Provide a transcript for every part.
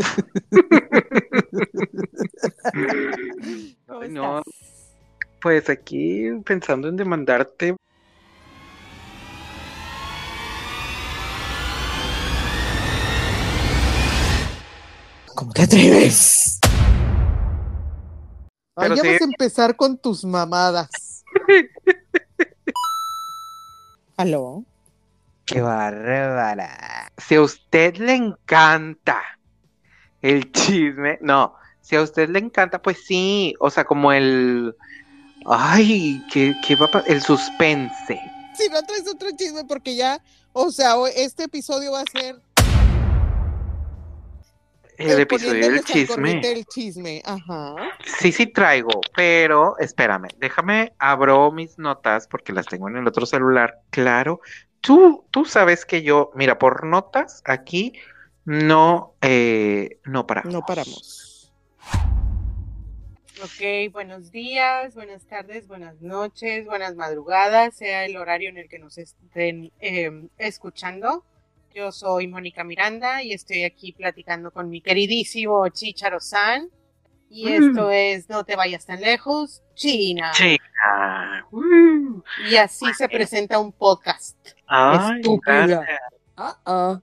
¿Cómo Ay, no. Pues aquí pensando en demandarte. ¿Cómo te atreves? Ay, Pero ya sí. vas a empezar con tus mamadas. ¿Aló? ¡Qué bárbara! Si a usted le encanta el chisme, no, si a usted le encanta, pues sí, o sea, como el... Ay, ¿qué, qué va a El suspense. Si no traes otro chisme, porque ya, o sea, este episodio va a ser El eh, episodio del chisme. del chisme. Ajá. Sí, sí traigo, pero espérame, déjame, abro mis notas porque las tengo en el otro celular. Claro, tú, tú sabes que yo, mira, por notas aquí no, eh, no paramos. No paramos. Ok, buenos días, buenas tardes, buenas noches, buenas madrugadas, sea el horario en el que nos estén eh, escuchando. Yo soy Mónica Miranda y estoy aquí platicando con mi queridísimo Chicharo San. Y Mm. esto es No te vayas tan lejos, China. Chica. Uh, Y así se presenta un podcast. ay, Estúpida. Ah, ah.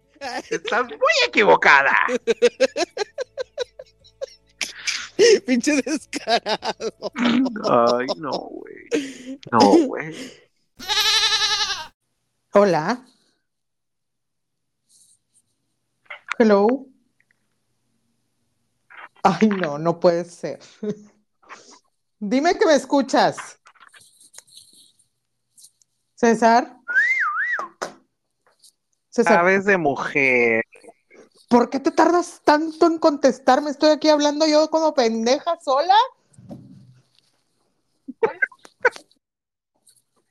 Estás muy equivocada. Pinche descarado. Ay, no, güey. No, güey. Hola. Hello. Ay, no, no puede ser. Dime que me escuchas. César. César, Sabes de mujer. ¿por qué te tardas tanto en contestarme? Estoy aquí hablando yo como pendeja sola.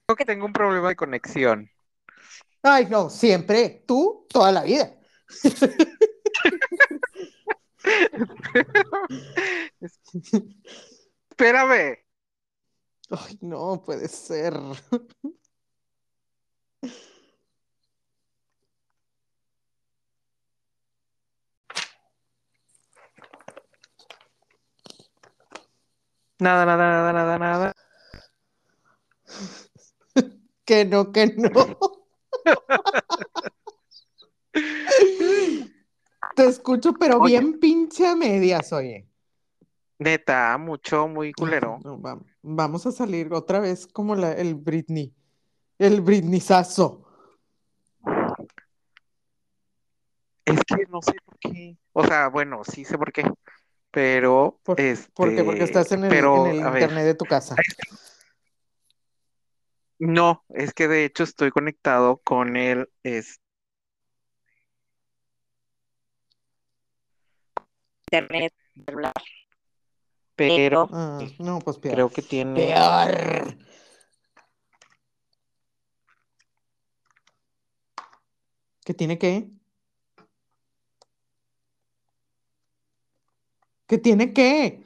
Creo que tengo un problema de conexión. Ay, no, siempre. Tú, toda la vida. Espérame. Ay, no puede ser. Nada, nada, nada, nada, nada. Que no, que no. Te escucho, pero Oye. bien pinche a medias, oye. Neta, mucho, muy culero. No, va- vamos a salir otra vez como la, el Britney. El Britneyzazo. Es que no sé por qué. O sea, bueno, sí sé por qué. Pero, Por- este, ¿Por qué? Porque estás en el, pero, en el a ver, internet de tu casa. no, es que de hecho estoy conectado con el, es, Internet, celular. pero Ah, no, pues peor. creo que tiene, Peor. ¿Qué tiene qué? ¿Qué tiene qué?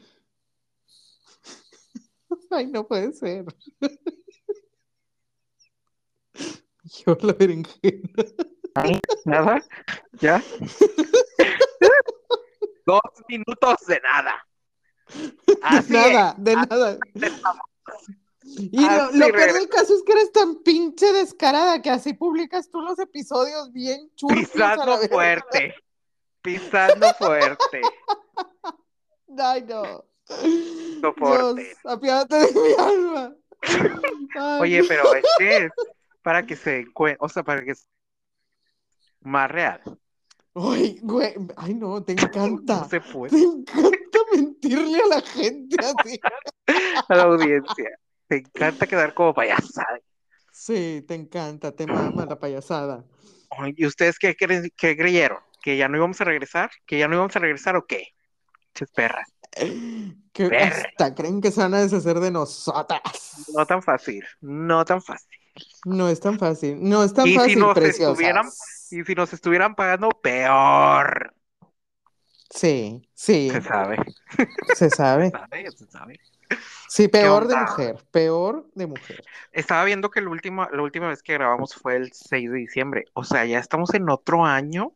Ay, no puede ser. Yo la berenjena. nada, ya. Dos minutos de nada. Así nada, de nada. Y lo, lo peor del caso es que eres tan pinche descarada que así publicas tú los episodios bien la pisando fuerte, pisando fuerte. Ay, no. Soporte. Dios, apiádate de mi alma. Ay, Oye, pero es que es para que se encuentre, o sea, para que es más real. Ay, güey, ay, no, te No encanta. se puede. Te encanta mentirle a la gente así. A la audiencia. Te encanta quedar como payasada. Sí, te encanta, te mama la payasada. Ay, ¿Y ustedes qué, qué creyeron? ¿Que ya no íbamos a regresar? ¿Que ya no íbamos a regresar o qué? Ches perras. Que Verga. hasta creen que se van a deshacer de nosotras. No tan fácil, no tan fácil. No es tan fácil, no es tan Y si fácil, nos preciosas. estuvieran- Y si nos estuvieran pagando, peor. Sí, sí, Se sabe. se sabe. Se sabe, se sabe. Sí, peor de mujer, peor de mujer. Estaba viendo que el último, la última vez que grabamos fue el 6 de diciembre. O sea, ya estamos en otro año,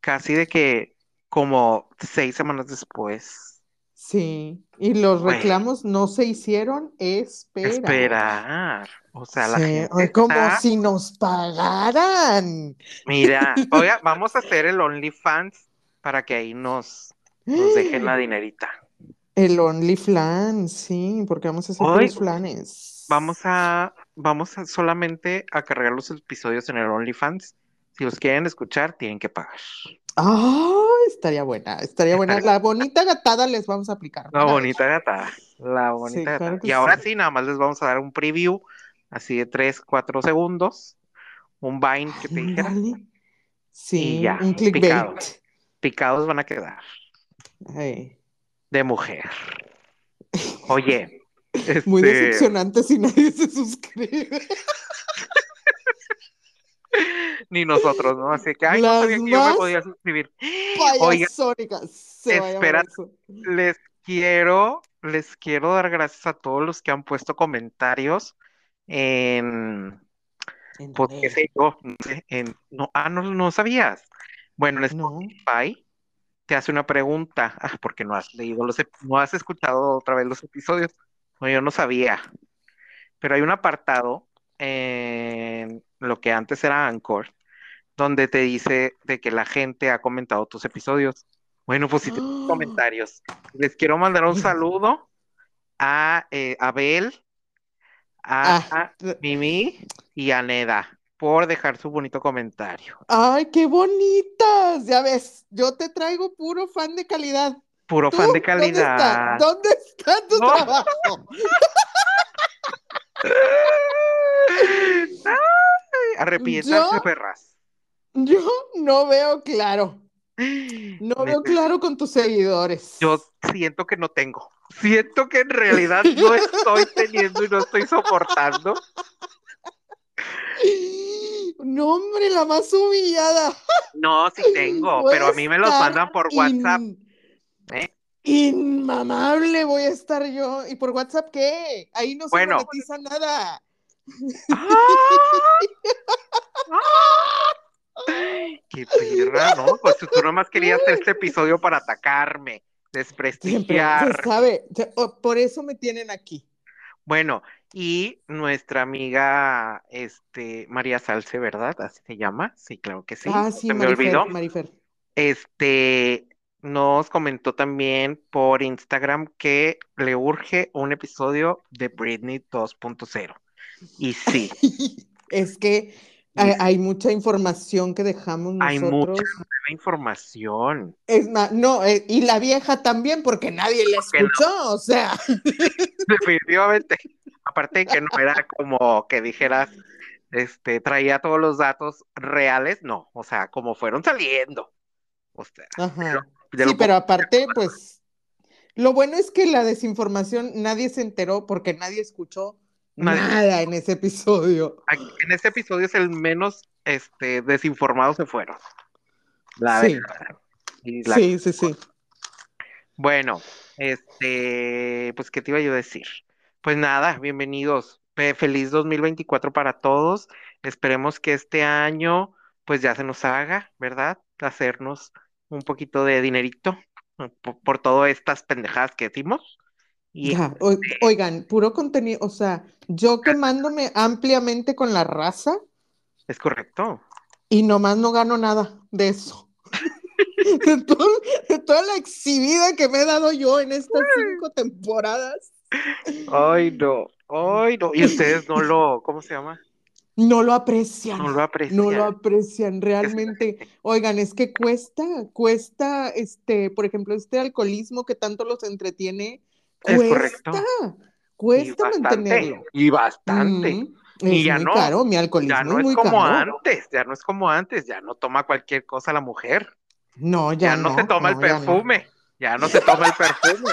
casi de que como seis semanas después. Sí, y los reclamos no se hicieron esperar. Esperar. O sea, la gente como está- si nos pagaran. Mira, oiga, vamos a hacer el OnlyFans para que ahí nos, nos dejen la dinerita. El OnlyFlan, sí, porque vamos a hacer Hoy los flanes. Vamos a, vamos a solamente a cargar los episodios en el OnlyFans. Si los quieren escuchar, tienen que pagar. Ah, estaría buena, estaría buena. La bonita gatada les vamos a aplicar. La vez. bonita gata. La bonita Sí, gata. claro que Y ahora sí. nada más les vamos a dar un preview, así de 3, 4 segundos. Un Vine que te dijera. Sí, Y ya, un clickbait. picado. Picados van a quedar. Ay, De mujer. Oye. muy este, decepcionante si nadie se suscribe. Ni nosotros, ¿no? Así que, ay, no sabía que yo me podía suscribir. Oiga. Se espera. les quiero, les quiero dar gracias a todos los que han puesto comentarios en, En pues, qué ver, sé yo, no en, no, ah, no, no sabías. Bueno, en No. Spotify te hace una pregunta, ah, porque no has leído los, no has escuchado otra vez los episodios. No, yo no sabía. Pero hay un apartado en lo que antes era Anchor, donde te dice de que la gente ha comentado tus episodios. Bueno, pues si tienes comentarios, les quiero mandar un saludo a eh, Abel, a, Ah. a Mimi y a Neda por dejar su bonito comentario. Ay, qué bonitas. Ya ves, yo te traigo puro fan de calidad. Puro fan de ¿Dónde está? calidad. ¿Dónde está tu No. trabajo? Arrepiéntanse, perras. Yo no veo claro. No veo claro con tus seguidores. Yo siento que no tengo. Siento que en realidad no estoy teniendo y no estoy soportando. No, hombre, la más humillada. No, sí tengo, Voy pero a mí me los mandan por WhatsApp. ¿eh? Inmamable voy a estar yo. ¿Y por WhatsApp qué? Ahí no se monetiza nada. ¡Ay! ¡Qué perra, ¿no? Pues tú nomás querías hacer este episodio para atacarme, Siempre, se desprestigiar. sabe. Por eso me tienen aquí. Bueno, y nuestra amiga, este, María Salce, ¿verdad? Así se llama. Sí, claro que sí. ah, sí, se me olvidó. Marifer. Este, nos comentó también por Instagram que le urge un episodio de Britney 2.0. Y sí, Es que hay, mucha información que dejamos hay mucha nosotros. información. Es más, no, eh, y la vieja también, porque nadie la no, escuchó, o sea. definitivamente. Aparte de que no era como que dijeras, este, traía todos los datos reales, no, o sea, como fueron saliendo. O sea, lo, Ajá. Sí, pero aparte, pues, lo bueno es que la desinformación nadie se enteró porque nadie escuchó Nadie- nada en ese episodio. En este episodio es el menos este, desinformados se fueron. La Sí, verdad. Y la- sí, sí, sí. Bueno, este, pues, ¿qué te iba yo a decir? Pues nada, bienvenidos. Fe- Feliz 2024 para todos. Esperemos que este año, pues ya se nos haga, ¿verdad? Hacernos un poquito de dinerito por, por todas estas pendejadas que decimos. Y Ya, o- este, oigan, puro contenido, o sea, yo quemándome ampliamente con la raza es correcto. y nomás no gano nada de eso. De, todo- de toda la exhibida que me he dado yo en estas cinco temporadas, Ay, no, ay, no. Y ustedes no lo, ¿cómo se llama? no lo aprecian. No lo No lo aprecian. aprecian realmente. Oigan, es que cuesta, cuesta, este, por ejemplo, este alcoholismo que tanto los entretiene, es correcto. cuesta, Y bastante, mantenerlo. y bastante. Mm, Y ya muy no, caro, mi ya alcoholismo no es muy como caro. antes, ya no es como antes, ya no toma cualquier cosa la mujer, No, ya ya no se no, toma el ya no. perfume, ya no se toma el perfume,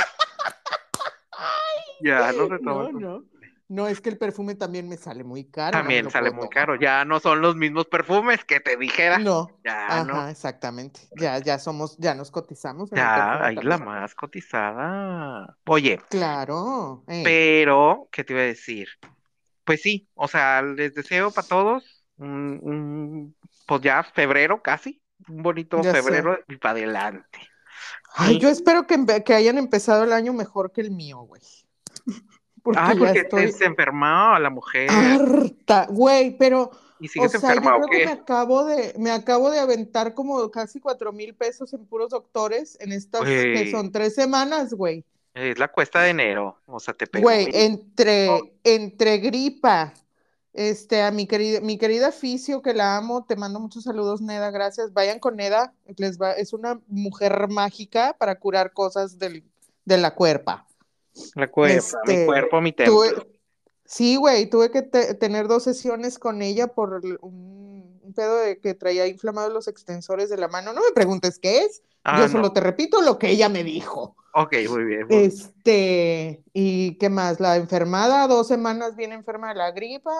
ya no se toma el perfume. No. No, es que el perfume también me sale muy caro, no También sale muy tomar. caro, ya no son los mismos perfumes que te dijera, No, ya no, ajá, exactamente. Ya, ya somos, ya nos cotizamos en ya ahí la más cotizada. Oye, Claro, eh. pero, ¿qué te iba a decir? Pues sí, o sea, les deseo para todos un, un, pues ya febrero casi, un bonito Ya sé. febrero y para adelante. Ay, yo espero que, que hayan empezado el año mejor que el mío, güey. Porque Ah, ya porque estoy te- se enfermó la mujer. harta, güey, pero, ¿Y o sigues sea, yo enferma o creo que me acabo de, me acabo de aventar como casi cuatro mil pesos en puros doctores en estas que son tres semanas, güey. Es la cuesta de enero. O sea, te pegó. Güey, entre, entre gripa, este, a mi querida, mi querida Fisio, que la amo, te mando muchos saludos, Neda, gracias. Vayan con Neda, les va, es una mujer mágica para curar cosas del, de la cuerpa. La cuerpa, mi Este, cuerpo, mi templo. Tuve, sí, güey, tuve que te- tener dos sesiones con ella por un, un pedo de que traía inflamados los extensores de la mano. No me preguntes qué es, Ah, yo no. solo te repito lo que ella me dijo. Ok, muy bien. muy. Este, ¿y qué más? La enfermada, dos semanas bien enferma de la gripa,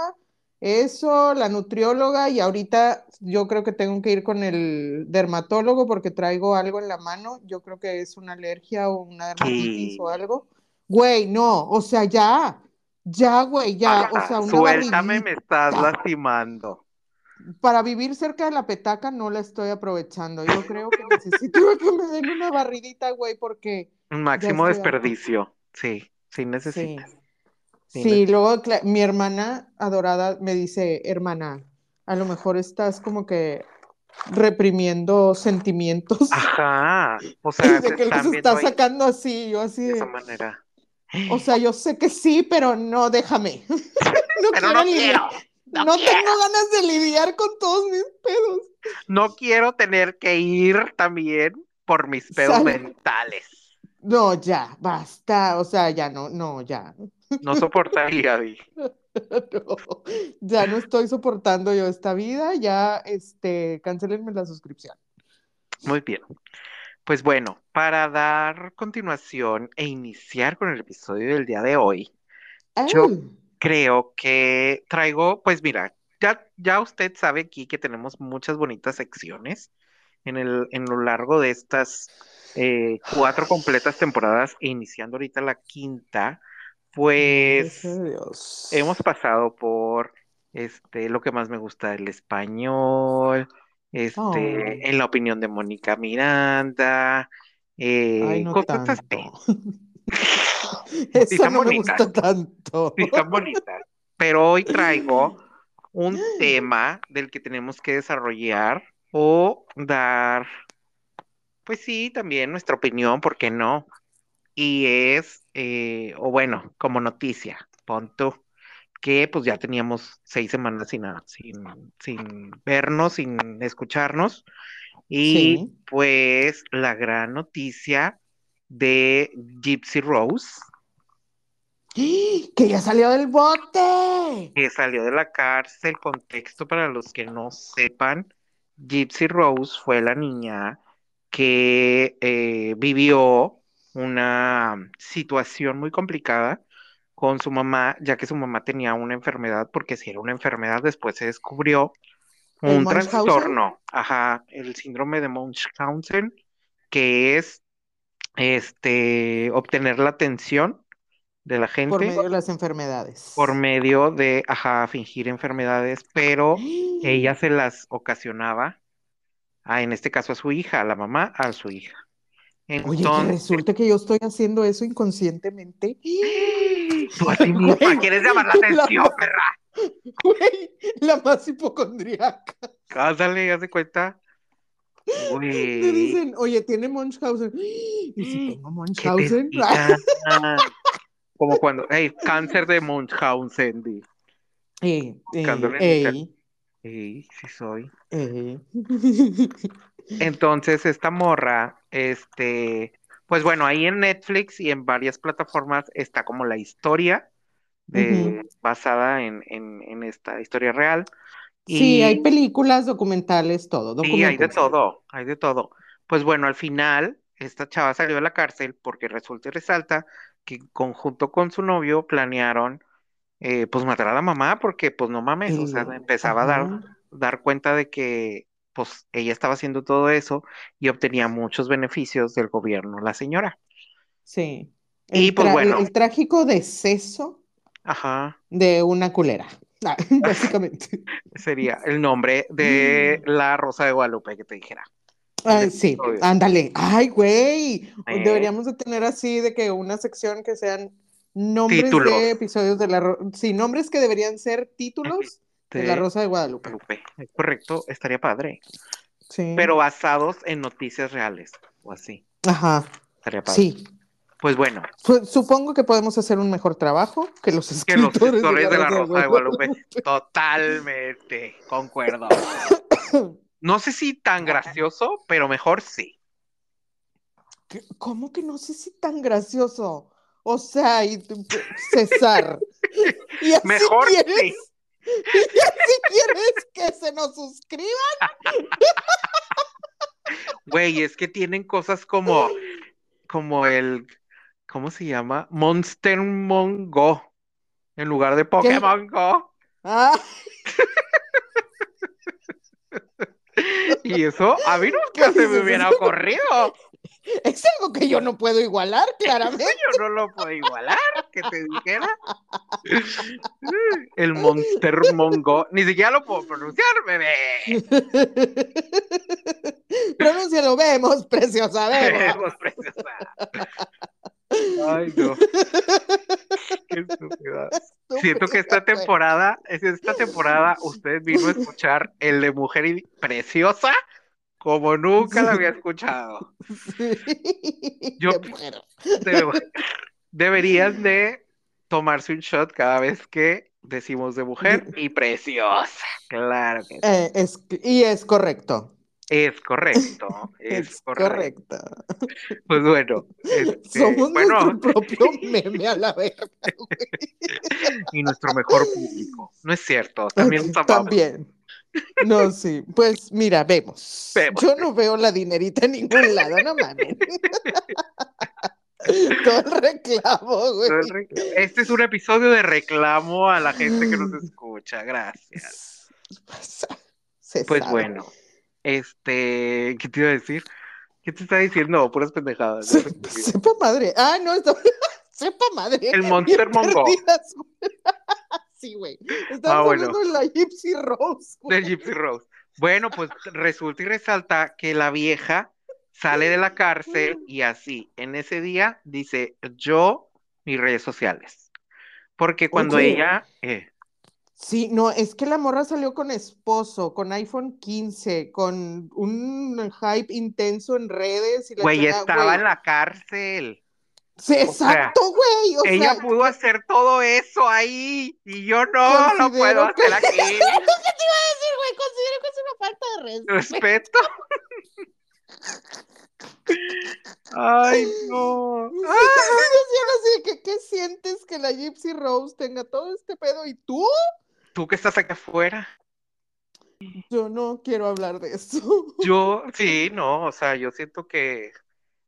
eso, la nutrióloga, y ahorita yo creo que tengo que ir con el dermatólogo porque traigo algo en la mano, yo creo que es una alergia o una dermatitis ¿Qué? o algo. Güey, no, o sea, ya, ya, güey, ya, o sea, una suéltame, me estás lastimando. Para vivir cerca de la petaca no la estoy aprovechando. Yo creo que necesito que me den una barridita, güey, porque Un máximo desperdicio. Sí, sí Sí. necesitas. Sí, Sí, luego mi hermana adorada me dice, hermana, a lo mejor estás como que reprimiendo sentimientos Ajá. O sea, de que los ahí sacando así, yo así de esa manera. O sea, yo sé que sí, pero no, déjame. No Pero quiero no lidiar, quiero. No, no quiero. tengo ganas de lidiar con todos mis pedos. No quiero tener que ir también por mis pedos Sal- mentales. No, ya, basta, o sea, ya no, no, ya. No soportaría, Di. No, ya no estoy soportando yo esta vida, ya, este, cancelenme la suscripción. Muy bien. Pues bueno, para dar continuación e iniciar con el episodio del día de hoy, Yo- creo que traigo, pues mira, ya, ya usted sabe aquí que tenemos muchas bonitas secciones en el, en lo largo de estas eh, cuatro completas temporadas, e iniciando ahorita la quinta, pues Dios. hemos pasado por este, lo que más me gusta del español, este, Oh. en la opinión de Mónica Miranda, eh, Ay, no cosas así. tanto. Sí, Eso no me gusta tanto. Sí, están bonitas. Pero hoy traigo un tema del que tenemos que desarrollar o dar, pues sí, también nuestra opinión, ¿por qué no? Y es, eh, o bueno, como noticia, pon tú, que pues ya teníamos seis semanas sin, a- sin, sin vernos, sin escucharnos. Y Sí. pues la gran noticia de Gypsy Rose. Que ya salió del bote. que salió de la cárcel. Contexto para los que no sepan, Gypsy Rose fue la niña que eh, vivió una situación muy complicada con su mamá, ya que su mamá tenía una enfermedad, porque si era una enfermedad, después se descubrió ¿El un trastorno, ajá, el síndrome de Munchausen, que es este obtener la atención de la gente Por medio de las enfermedades. por medio de, ajá, fingir enfermedades, pero ella se las ocasionaba, a, en este caso a su hija, a la mamá, a su hija. Oye, que Entonces, resulta que yo estoy haciendo eso inconscientemente. tú a ti misma Güey, quieres llamar la atención, perra. Güey, la más hipocondriaca. Cásale, haz de cuenta. Güey, dicen, oye, tiene Munchausen. ¿Y si tengo ¿qué te Munchausen? Como cuando, hey, cáncer de Munchausen, di. Ey, ey. Sí, sí soy. ey. Entonces, esta morra, este, pues bueno, ahí en Netflix y en varias plataformas está como la historia de, basada en, en, en esta historia real. Sí, hay películas, documentales, todo. y hay de todo, hay de todo. Pues bueno, al final, esta chava salió de la cárcel porque resulta y resalta que conjunto con su novio planearon, eh, pues matar a la mamá porque, pues no mames, o sea, empezaba a dar dar cuenta de que pues ella estaba haciendo todo eso y obtenía muchos beneficios del gobierno, la señora. Sí. Y, El, pues, tra- bueno. el trágico deceso Ajá, de una culera. Ah, básicamente. sería el nombre de la Rosa de Guadalupe que te dijera. Ay, el sí, ándale. Ay, güey. Eh. Deberíamos de tener así de que una sección que sean nombres de episodios de la Ro- Sí, nombres que deberían ser títulos de La De Rosa de Guadalupe. Correcto, estaría padre. Sí. Pero basados en noticias reales o así. Ajá. Estaría padre. Sí. Pues bueno, Su- Supongo que podemos hacer un mejor trabajo que los que los escritores escritores de la Rosa de Guadalupe. Totalmente, concuerdo. No sé si tan gracioso, pero mejor sí. ¿Qué- ¿Cómo que no sé si tan gracioso? O sea, y César. ¿Y así Mejor quieres, sí. ¿Y así quieres que se nos suscriban? Güey, es que tienen cosas como, como el, ¿cómo se llama? Monster Go. En lugar de Pokémon Go. Ah, Y eso a mí nunca ¿Qué se me hubiera ocurrido. es algo que yo no puedo igualar, claramente. Yo no lo puedo igualar, que te dijera. El Monster Mongo. Ni siquiera lo puedo pronunciar, bebé. Pronúncialo, vemos, preciosa, vemos. Vemos, preciosa. Ay, no. Qué estúpida. Siento que esta temporada, es esta temporada, usted vino a escuchar el de Mujer y- Preciosa como nunca la había escuchado. Sí, Yo-. Debe- deberían de tomarse un shot cada vez que decimos de mujer y preciosa. Claro que sí. Eh, es- y es correcto. Es correcto. Es, Es correcto. correcto. Pues bueno, este, Somos bueno, nuestro propio meme a la verga. y nuestro mejor público. No es cierto, también los amamos. También. No, sí. Pues mira, vemos. Vemos. Yo no veo la dinerita en ningún lado, no mames. Todo el reclamo, güey. Este es un episodio de reclamo a la gente que nos escucha. Gracias. Se Pues sabe. bueno, este, ¿qué te iba a decir? ¿Qué te está diciendo? Puras pendejadas. Se- sepa madre. Ah, no, esto- sepa madre. El Monster Mongo. Perdidas, güey. Estamos Ah, bueno. hablando de la Gypsy Rose. güey. de Gypsy Rose. Bueno, pues resulta y resalta que la vieja sale de la cárcel y así, en ese día dice yo, mis redes sociales. Porque cuando Oye. ella, eh, Sí, no, es que la morra salió con esposo, con iPhone 15, con un hype intenso en redes y la güey, estaba güey. en la cárcel. Sí, exacto, güey. O Ella sea, pudo hacer todo eso ahí y yo no lo puedo que- hacer aquí. ¿Qué te iba a decir, güey? Considero que es una falta de respeto. Respeto. Ay, no. Sí, así, que ¿qué sientes que la Gypsy Rose tenga todo este pedo y tú? Tú que estás acá afuera. Yo no quiero hablar de eso. Yo, sí, no, o sea, yo siento que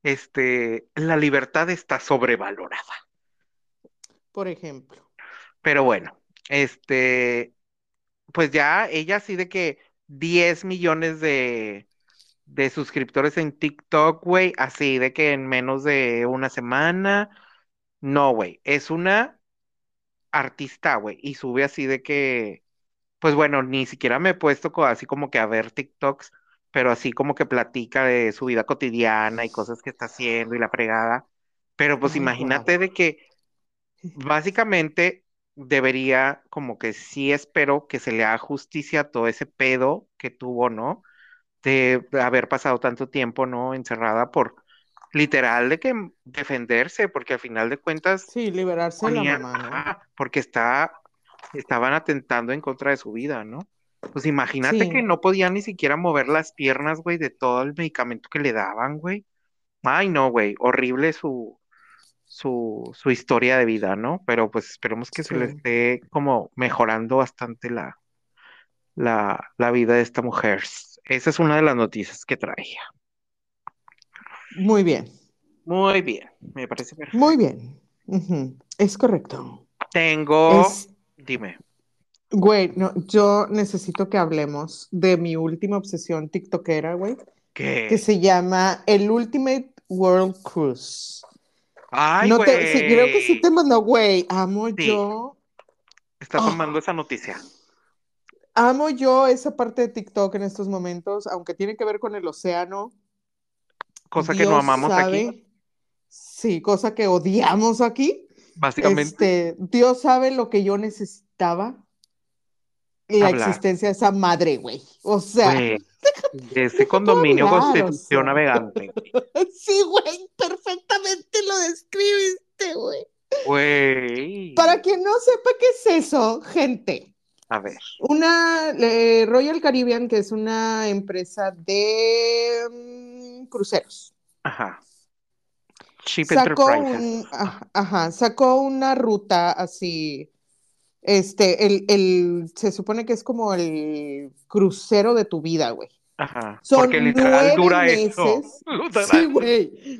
este, la libertad está sobrevalorada. Por ejemplo. Pero bueno, este, pues ya ella sí de que 10 millones de, de suscriptores en TikTok, güey, así de que en menos de una semana. No, güey, es una artista, güey, y sube así de que, pues bueno, ni siquiera me he puesto así como que a ver TikToks, pero así como que platica de su vida cotidiana y cosas que está haciendo y la fregada. Pero pues Ay, imagínate de que básicamente debería, como que sí espero que se le haga justicia a todo ese pedo que tuvo, ¿no? De haber pasado tanto tiempo, ¿no? Encerrada por literal de que defenderse, porque al final de cuentas Sí, liberarse de la mamá, ¿no? ajá, porque está, estaban atentando en contra de su vida, ¿no? Pues imagínate Sí. que no podía ni siquiera mover las piernas, güey, de todo el medicamento que le daban, güey. Ay, no, güey, horrible su, su, su historia de vida, ¿no? Pero pues esperemos que se le esté como mejorando bastante la, la, la vida de esta mujer. Esa es una de las noticias que traía. Muy bien, Muy bien, me parece perfecto. muy bien. Es correcto. Tengo, Es, dime, güey, no, yo necesito que hablemos de mi última obsesión tiktokera, güey, ¿qué? que se llama el Ultimate World Cruise. Ay, No te, sí, creo que sí güey. te mandó, güey, amo Sí. yo, Está Oh. tomando esa noticia. amo yo esa parte de TikTok en estos momentos, aunque tiene que ver con el océano, cosa que no amamos aquí. Sí, cosa que odiamos aquí. Básicamente. Este, Dios sabe lo que yo necesitaba. La existencia de esa madre, güey. O sea. ese condominio Constitución Navegante. Sí, güey, perfectamente lo describiste, güey. Güey. Para quien no sepa qué es eso, gente. A ver. Una eh, Royal Caribbean, que es una empresa de mm, cruceros. Ajá. sacó ajá, sacó una ruta así. Este, el, el, se supone que es como el crucero de tu vida, güey. Ajá. Son porque literal dura meses. Sí, güey.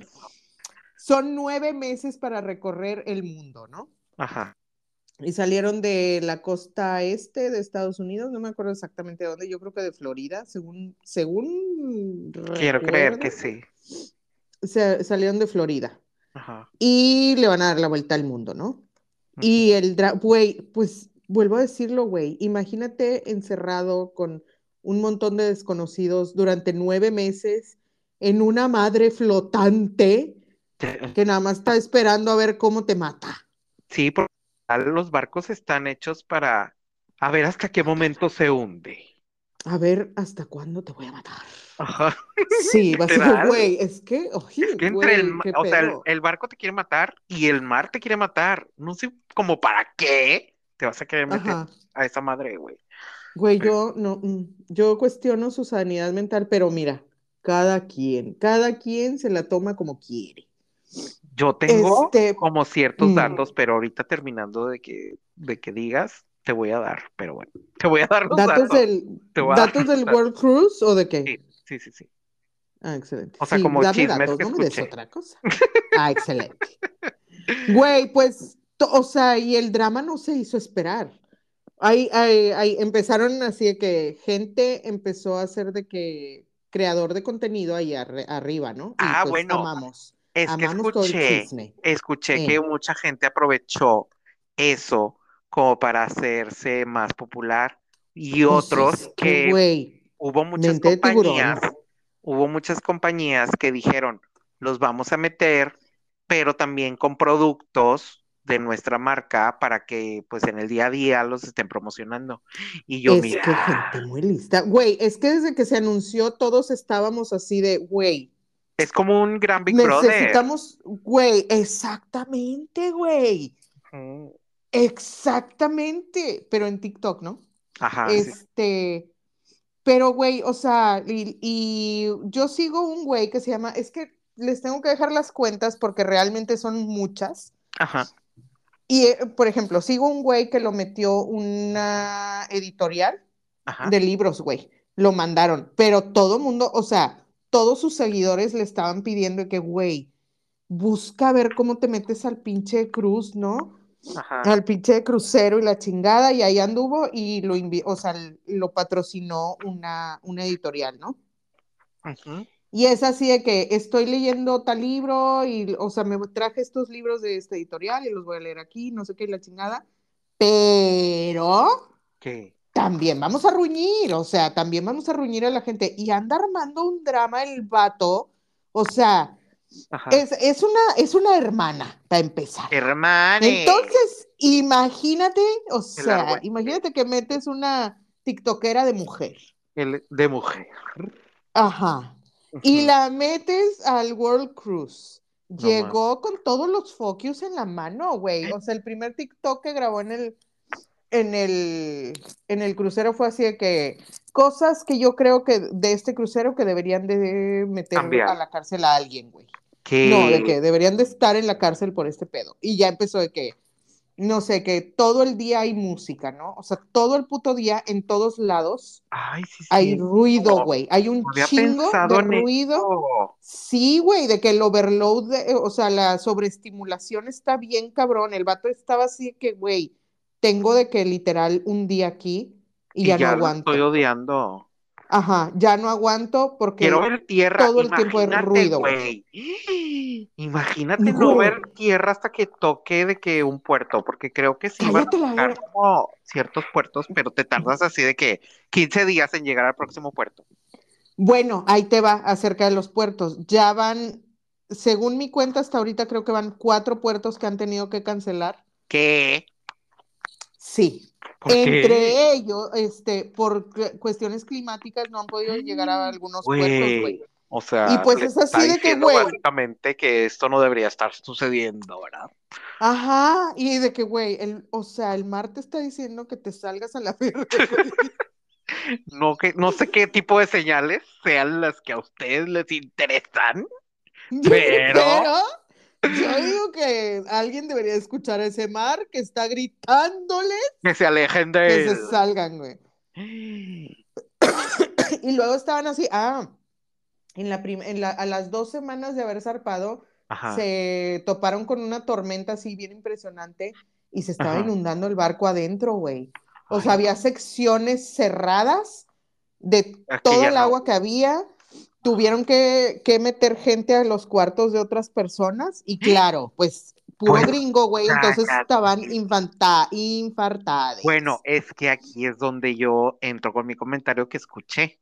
Son nueve meses para recorrer el mundo, ¿no? Ajá. Y salieron de la costa este de Estados Unidos, no me acuerdo exactamente de dónde, yo creo que de Florida, según, según Quiero creer que sí. salieron de Florida. Ajá. Y le van a dar la vuelta al mundo, ¿no? Y el, güey, pues vuelvo a decirlo, güey, imagínate encerrado con un montón de desconocidos durante nueve meses en una madre flotante que nada más está esperando a ver cómo te mata. Sí, porque los barcos están hechos para a ver hasta qué momento se hunde. A ver hasta cuándo te voy a matar. Ajá. Sí, va a ser, güey, es que, es que entre el, o sea, el, barco te quiere matar y el mar te quiere matar. No sé como para qué te vas a querer meter a esa madre, güey. Güey, yo no, mm, yo cuestiono su sanidad mental, pero mira, cada quien, cada quien se la toma como quiere. Yo tengo este, como ciertos mm. datos, pero ahorita terminando de que, de que digas, te voy a dar, pero bueno, te voy a dar los datos. Del, ¿Datos del World Cruise o de qué? Sí, sí, sí. Ah, excelente. O sea, como chismes datos, que no me otra cosa. Ah, excelente. Güey, pues, o sea, y el drama no se hizo esperar. Ahí, ahí, ahí empezaron así de que gente empezó a hacer de que creador de contenido ahí arriba, ¿no? ah, pues bueno. Amamos. Es que escuché, escuché que mucha gente aprovechó eso como para hacerse más popular y otros que, hubo muchas compañías, hubo muchas compañías que dijeron, los vamos a meter, pero también con productos de nuestra marca para que pues en el día a día los estén promocionando. Y yo, es mira. que gente muy lista. Güey, es que desde que se anunció todos estábamos así de, güey, es como un gran Big Brother. Necesitamos, güey, exactamente, güey. Exactamente, pero en TikTok, ¿no? Ajá. Este, pero güey, o sea, y, yo sigo un güey que se llama, es que les tengo que dejar las cuentas porque realmente son muchas. Ajá. Y, eh, por ejemplo, sigo un güey que lo metió una editorial de libros, güey. Lo mandaron, pero todo mundo, o sea, todos sus seguidores le estaban pidiendo que, güey, busca ver cómo te metes al pinche cruz, ¿no? Ajá. Al pinche crucero y la chingada, y ahí anduvo y lo o sea, lo patrocinó una, una editorial, ¿no? Ajá. Y es así de que estoy leyendo tal libro y, o sea, me traje estos libros de esta editorial y los voy a leer aquí, no sé qué, la chingada, pero... ¿Qué? también vamos a ruñir, o sea, también vamos a ruñir a la gente. Y anda armando un drama el vato, o sea, es, una, es una hermana, para empezar. Hermana. Entonces, imagínate, o sea, imagínate que metes una tiktokera de mujer. El, de mujer. Ajá. Y la metes al World Cruise. Llegó con todos los focus en la mano, güey. O sea, el primer TikTok que grabó en el en el, en el crucero fue así de que cosas que yo creo que de este crucero que deberían de meter a la cárcel a alguien, güey. No, de que deberían de estar en la cárcel por este pedo. Y ya empezó de que, no sé, que todo el día hay música, ¿no? O sea, todo el puto día, en todos lados, hay ruido, güey. Hay un chingo de ruido. Sí, güey, de que el overload, o sea, la sobreestimulación está bien cabrón. El vato estaba así que, güey, tengo de que literal un día aquí y, ya, no aguanto. estoy odiando. Ajá, ya no aguanto porque Quiero ver tierra. todo el tiempo de ruido. Güey. Imagínate no ver tierra hasta que toque de que un puerto, porque creo que sí van a tocar como ciertos puertos, pero te tardas así de que 15 días en llegar al próximo puerto. Bueno, ahí te va acerca de los puertos. Ya van, según mi cuenta hasta ahorita creo que van cuatro puertos que han tenido que cancelar. ¿Qué? Sí. Entre ellos, este, por cu- cuestiones climáticas no han podido llegar a algunos puertos, güey. O sea, Y pues es así de que, güey. básicamente que esto no debería estar sucediendo, ¿verdad? Ajá, y de que, güey, el, o sea, el mar te está diciendo que te salgas a la verga. No, que, no sé qué tipo de señales sean las que a ustedes les interesan. Pero- Pero yo digo que alguien debería escuchar a ese mar que está gritándole Que se alejen que de se salgan, güey. Y luego estaban así, ah, en la en la- a las dos semanas de haber zarpado, Ajá. se toparon con una tormenta así bien impresionante y se estaba Ajá. inundando el barco adentro, güey. O Ay, sea, había secciones cerradas de todo el no. agua que había. Tuvieron que, que meter gente a los cuartos de otras personas y claro, pues puro gringo, güey, entonces cállate. estaban infanta, infartados. Bueno, es que aquí es donde yo entro con mi comentario que escuché.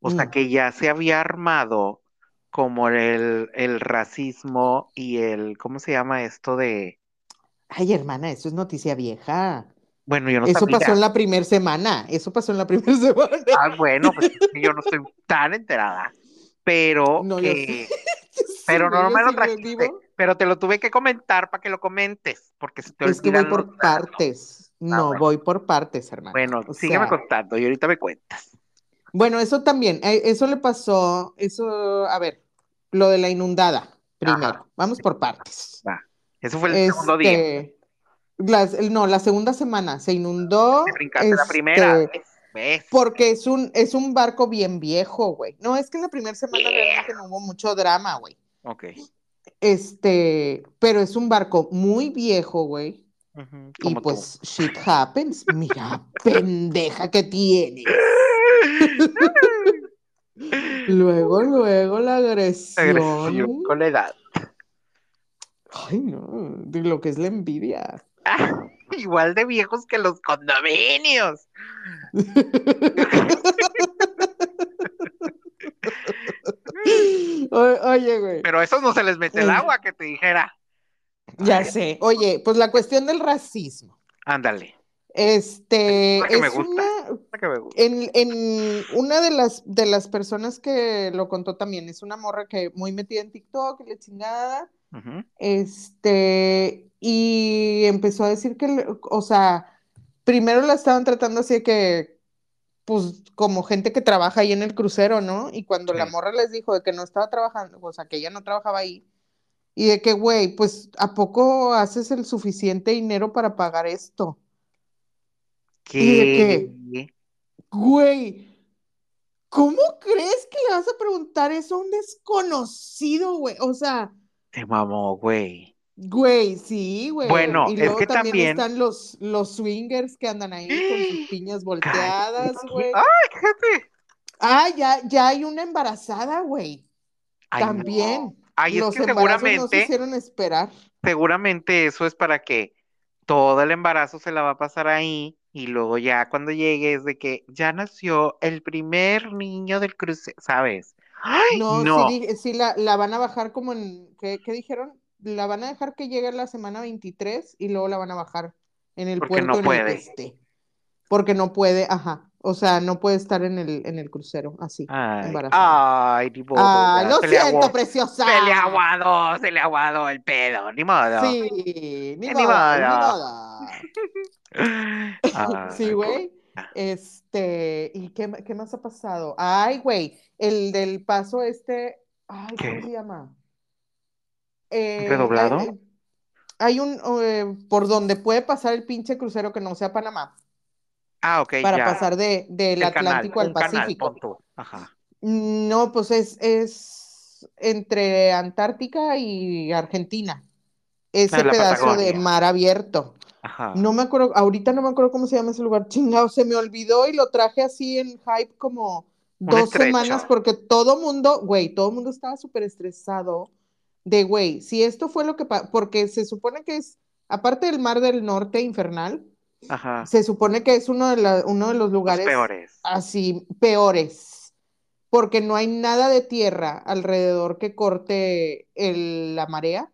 O sea, Mm. que ya se había armado como el, el racismo y el, ¿cómo se llama esto de... Ay, hermana, eso es noticia vieja. Bueno, yo no Eso sabía. pasó en la primera semana. Eso pasó en la primera semana. Ah, bueno, pues yo no estoy tan enterada. Pero No, que... Sí, Pero no, no me lo trajiste. Pero te lo tuve que comentar para que lo comentes, porque se te Es que voy por los partes. No, bueno. voy por partes, hermano. Bueno, O sígueme sea, contando y ahorita me cuentas. Bueno, eso también, eh, eso le pasó, eso, a ver, lo de la inundada, primero. Ajá. Vamos por partes. Va. Eso fue el segundo día. Este, las- el- no, la segunda semana se inundó. Te brincaste la este, primera. ¿ves? ¿Ves? Porque es un, es un barco bien viejo, güey. No, es que en la primera semana Yeah. realmente no hubo mucho drama, güey. Ok. Este, pero es un barco muy viejo, güey. Y tú. pues shit happens. Mira, pendeja que tienes. Luego, luego la agresión. Agresión con la edad. Ay, no, de lo que es la envidia. Ah, igual de viejos que los condominios. Oye, güey, Pero a esos no se les mete el agua, que te dijera. ya Ay, sé. Oye, pues la cuestión del racismo. Ándale. Este, La que me es gusta. una, la que me gusta. en, en una de las, de las personas que lo contó también, es una morra que muy metida en TikTok, la chingada. Este, y empezó a decir que, o sea, primero la estaban tratando así de que, pues, como gente que trabaja ahí en el crucero, ¿no? Y cuando la morra les dijo de que no estaba trabajando, o sea, que ella no trabajaba ahí, y de que, güey, pues, ¿a poco haces el suficiente dinero para pagar esto? ¿Y de ¿Qué? Güey, ¿cómo crees que le vas a preguntar eso a un desconocido, güey? O sea, Te mamó, güey. Güey, sí, güey. Bueno, y es luego que también, también- están los, los swingers que andan ahí con sus piñas volteadas, güey. Ay, fíjate. Ah, ya, ya hay una embarazada, güey. Ay, no. También. Ay, es que embarazos no se seguramente, hicieron esperar. seguramente eso es para que todo el embarazo se la va a pasar ahí y luego ya cuando llegue es de que ya nació el primer niño del cruce, ¿sabes? Ay, No, no. sí, sí la, la van a bajar como en, ¿qué, qué dijeron? La van a dejar que llegue la semana 23 y luego la van a bajar en el Porque no puerto en el puede. que esté. Porque no puede, ajá. O sea, no puede estar en el, en el crucero, así, Ay, embarazada. ay, ni modo, Ah, lo se siento, preciosa. se le aguadó, se le aguadó el pedo, ni modo. Sí, ni Ni modo, ni modo. Sí, güey. Este, ¿y qué, qué más ha pasado? Ay, güey, el del paso este, ay, ¿Qué? ¿cómo se llama? Eh, ¿Redoblado? Hay, hay un, eh, por donde puede pasar el pinche crucero que no sea Panamá, Ah, ok, para ya. pasar de, del canal, Atlántico al canal, Pacífico. Ajá. No, pues es, es entre Antártica y Argentina. Ese pedazo de mar abierto. Ajá. No me acuerdo, ahorita no me acuerdo cómo se llama ese lugar. Chingado, se me olvidó y lo traje así en hype como dos semanas porque todo mundo, güey, todo mundo estaba súper estresado de, güey, si esto fue lo que pasó, porque se supone que es, aparte del mar del norte infernal, Ajá. se supone que es uno de, la- uno de los Los lugares peores. así peores. porque no hay nada de tierra alrededor que corte el- la marea.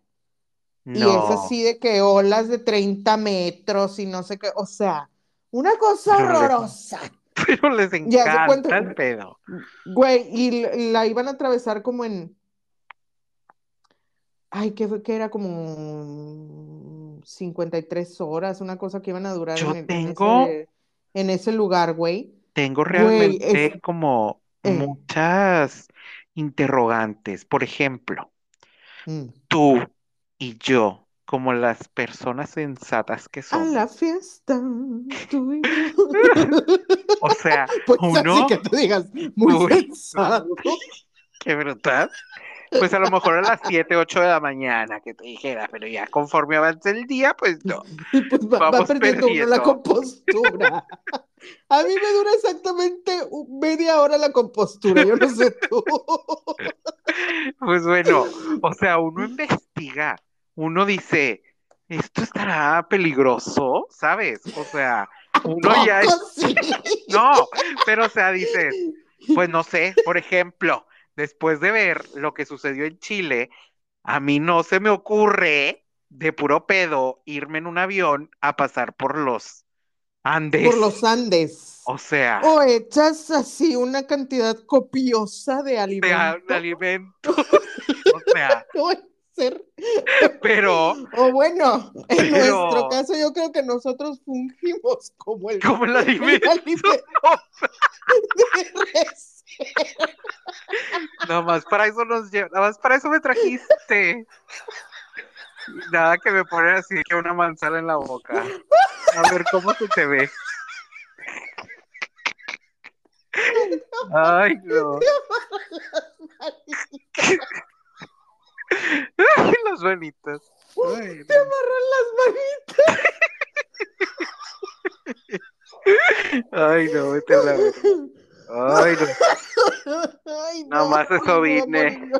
Y es así de que olas de 30 metros y no sé qué, o sea, una cosa Pero les- horrorosa. pero les Ya se encanta cuenta. el pedo. Güey, y la iban a atravesar como en, ay, ¿qué fue? Que era como 53 horas, una cosa que iban a durar Yo en, el- en tengo- ese, en ese lugar, güey. Tengo Güey, realmente es- como eh. muchas interrogantes. Por ejemplo, Mm. tú y yo, como las personas sensatas que A somos, la fiesta, tú y yo. o sea, Pues así uno, que te digas, muy Uy. qué brutal. Pues a lo mejor a las 7, 8 de la mañana que te dijera, pero ya conforme avance el día, pues no. Pues va, va Vamos perdiendo uno la perdiendo. compostura. A mí me dura exactamente media hora la compostura, yo no sé tú. Pues bueno, o sea, uno investiga, uno dice, esto estará peligroso, ¿sabes? O sea, uno ya es, no, pero o sea, dices, pues no sé, por ejemplo, después de ver lo que sucedió en Chile, a mí no se me ocurre de puro pedo irme en un avión a pasar por los Andes. Por los Andes. O sea, O echas así una cantidad copiosa de de, alimento. de alimentos. O sea, Puede ser. pero O bueno, en Pero- nuestro caso yo creo que nosotros fungimos como el, como el el alimento. de res. Nada más para eso nos lleva, nada más para eso me trajiste. Nada que me ponen así que una manzana en la boca. A ver cómo se te ve. Ay, no. Ay, las manitas. Ay, Te amarran las manitas. Ay, no, vete a la. Ay, no. Ay, Nada no, más eso vine.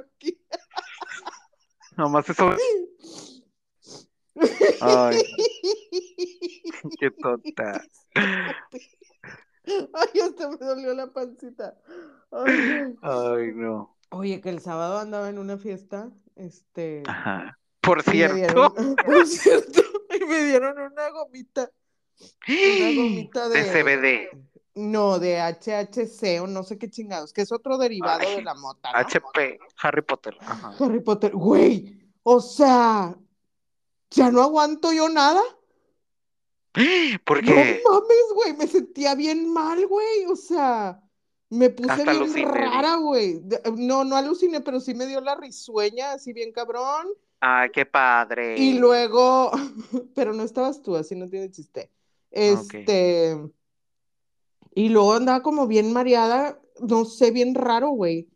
Nomás eso. Ay, qué tonta. Ay, hasta me dolió la pancita. Ay, no. Ay, no. Oye, que el sábado andaba en una fiesta, este, Ajá. Por cierto. dieron, por cierto, y me dieron una gomita, una gomita De de, CBD. No, de HHC o no sé qué chingados, que es otro derivado Ay, de la mota, ¿no? HP, Harry Potter. Ajá. Harry Potter, güey, o sea, ya no aguanto yo nada. ¿Por No qué? mames, güey, me sentía bien mal, güey, o sea, me puse Hasta bien aluciné, rara, güey. No, no aluciné, pero sí me dio la risueña, así bien cabrón. Ay, qué padre. Y luego, pero no estabas tú, así no tiene chiste. Este, y luego andaba como bien mareada, no sé, bien raro, güey.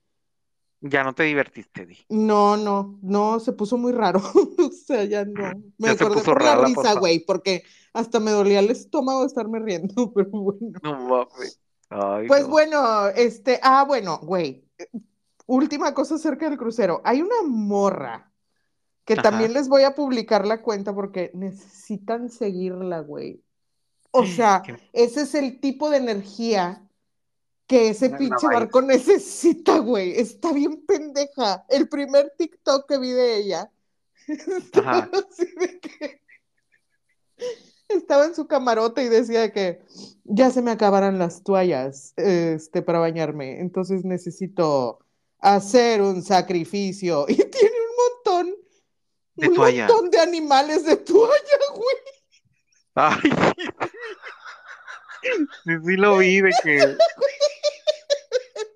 Ya no te divertiste, Di. No, no, no, se puso muy raro. O sea, ya no. Me Ya acordé puso por la risa, güey, porque hasta me dolía el estómago de estarme riendo, pero bueno. No mames. Ay, Pues no. bueno, este, ah, bueno, güey. Última cosa acerca del crucero. Hay una morra que Ajá. también les voy a publicar la cuenta porque necesitan seguirla, güey. O sea, Qué- ese es el tipo de energía que ese pinche barco necesita, güey. Está bien pendeja. El primer TikTok que vi de ella, estaba así de que estaba en su camarote y decía que ya se me acabaran las toallas, este, para bañarme. Entonces necesito hacer un sacrificio. Y tiene un montón, De un toalla. montón de animales de toalla, güey. Ay. Sí, sí lo vi de que.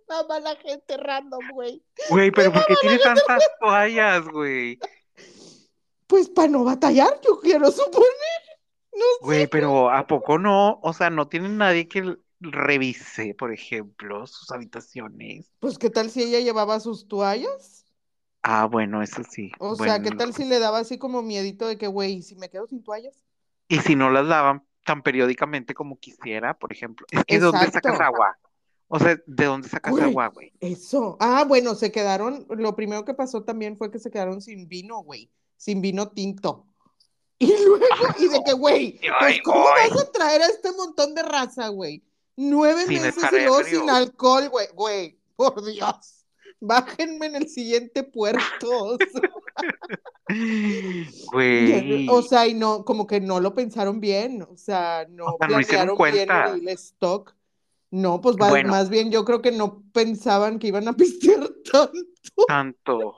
Estaba la gente random, güey. Güey, pero ¿por qué tiene tantas toallas, güey? Pues para no batallar, yo quiero suponer. No sé. Güey, pero ¿a poco no? O sea, no tiene nadie que revise, por ejemplo, sus habitaciones. Pues qué tal si ella llevaba sus toallas. Ah, bueno, eso sí. O sea, qué tal si le daba así como miedito de que, güey, si me quedo sin toallas. Y si no las lavan tan periódicamente como quisiera, por ejemplo. Es que ¿de dónde sacas agua? O sea, ¿de dónde sacas Güey. agua, güey? Eso. Ah, bueno, se quedaron, lo primero que pasó también fue que se quedaron sin vino, güey, sin vino tinto. Y luego, y de que, güey, pues ¿cómo vas a traer a este montón de raza, güey? Nueve Sin meses y luego sin alcohol, güey, güey. por Dios, bájenme en el siguiente puerto. Güey. O sea, y no, como que no lo pensaron bien, o sea, no O sea, no planearon bien cuenta. el stock. No, pues Bueno. más bien yo creo que no pensaban que iban a pistear tanto. Tanto.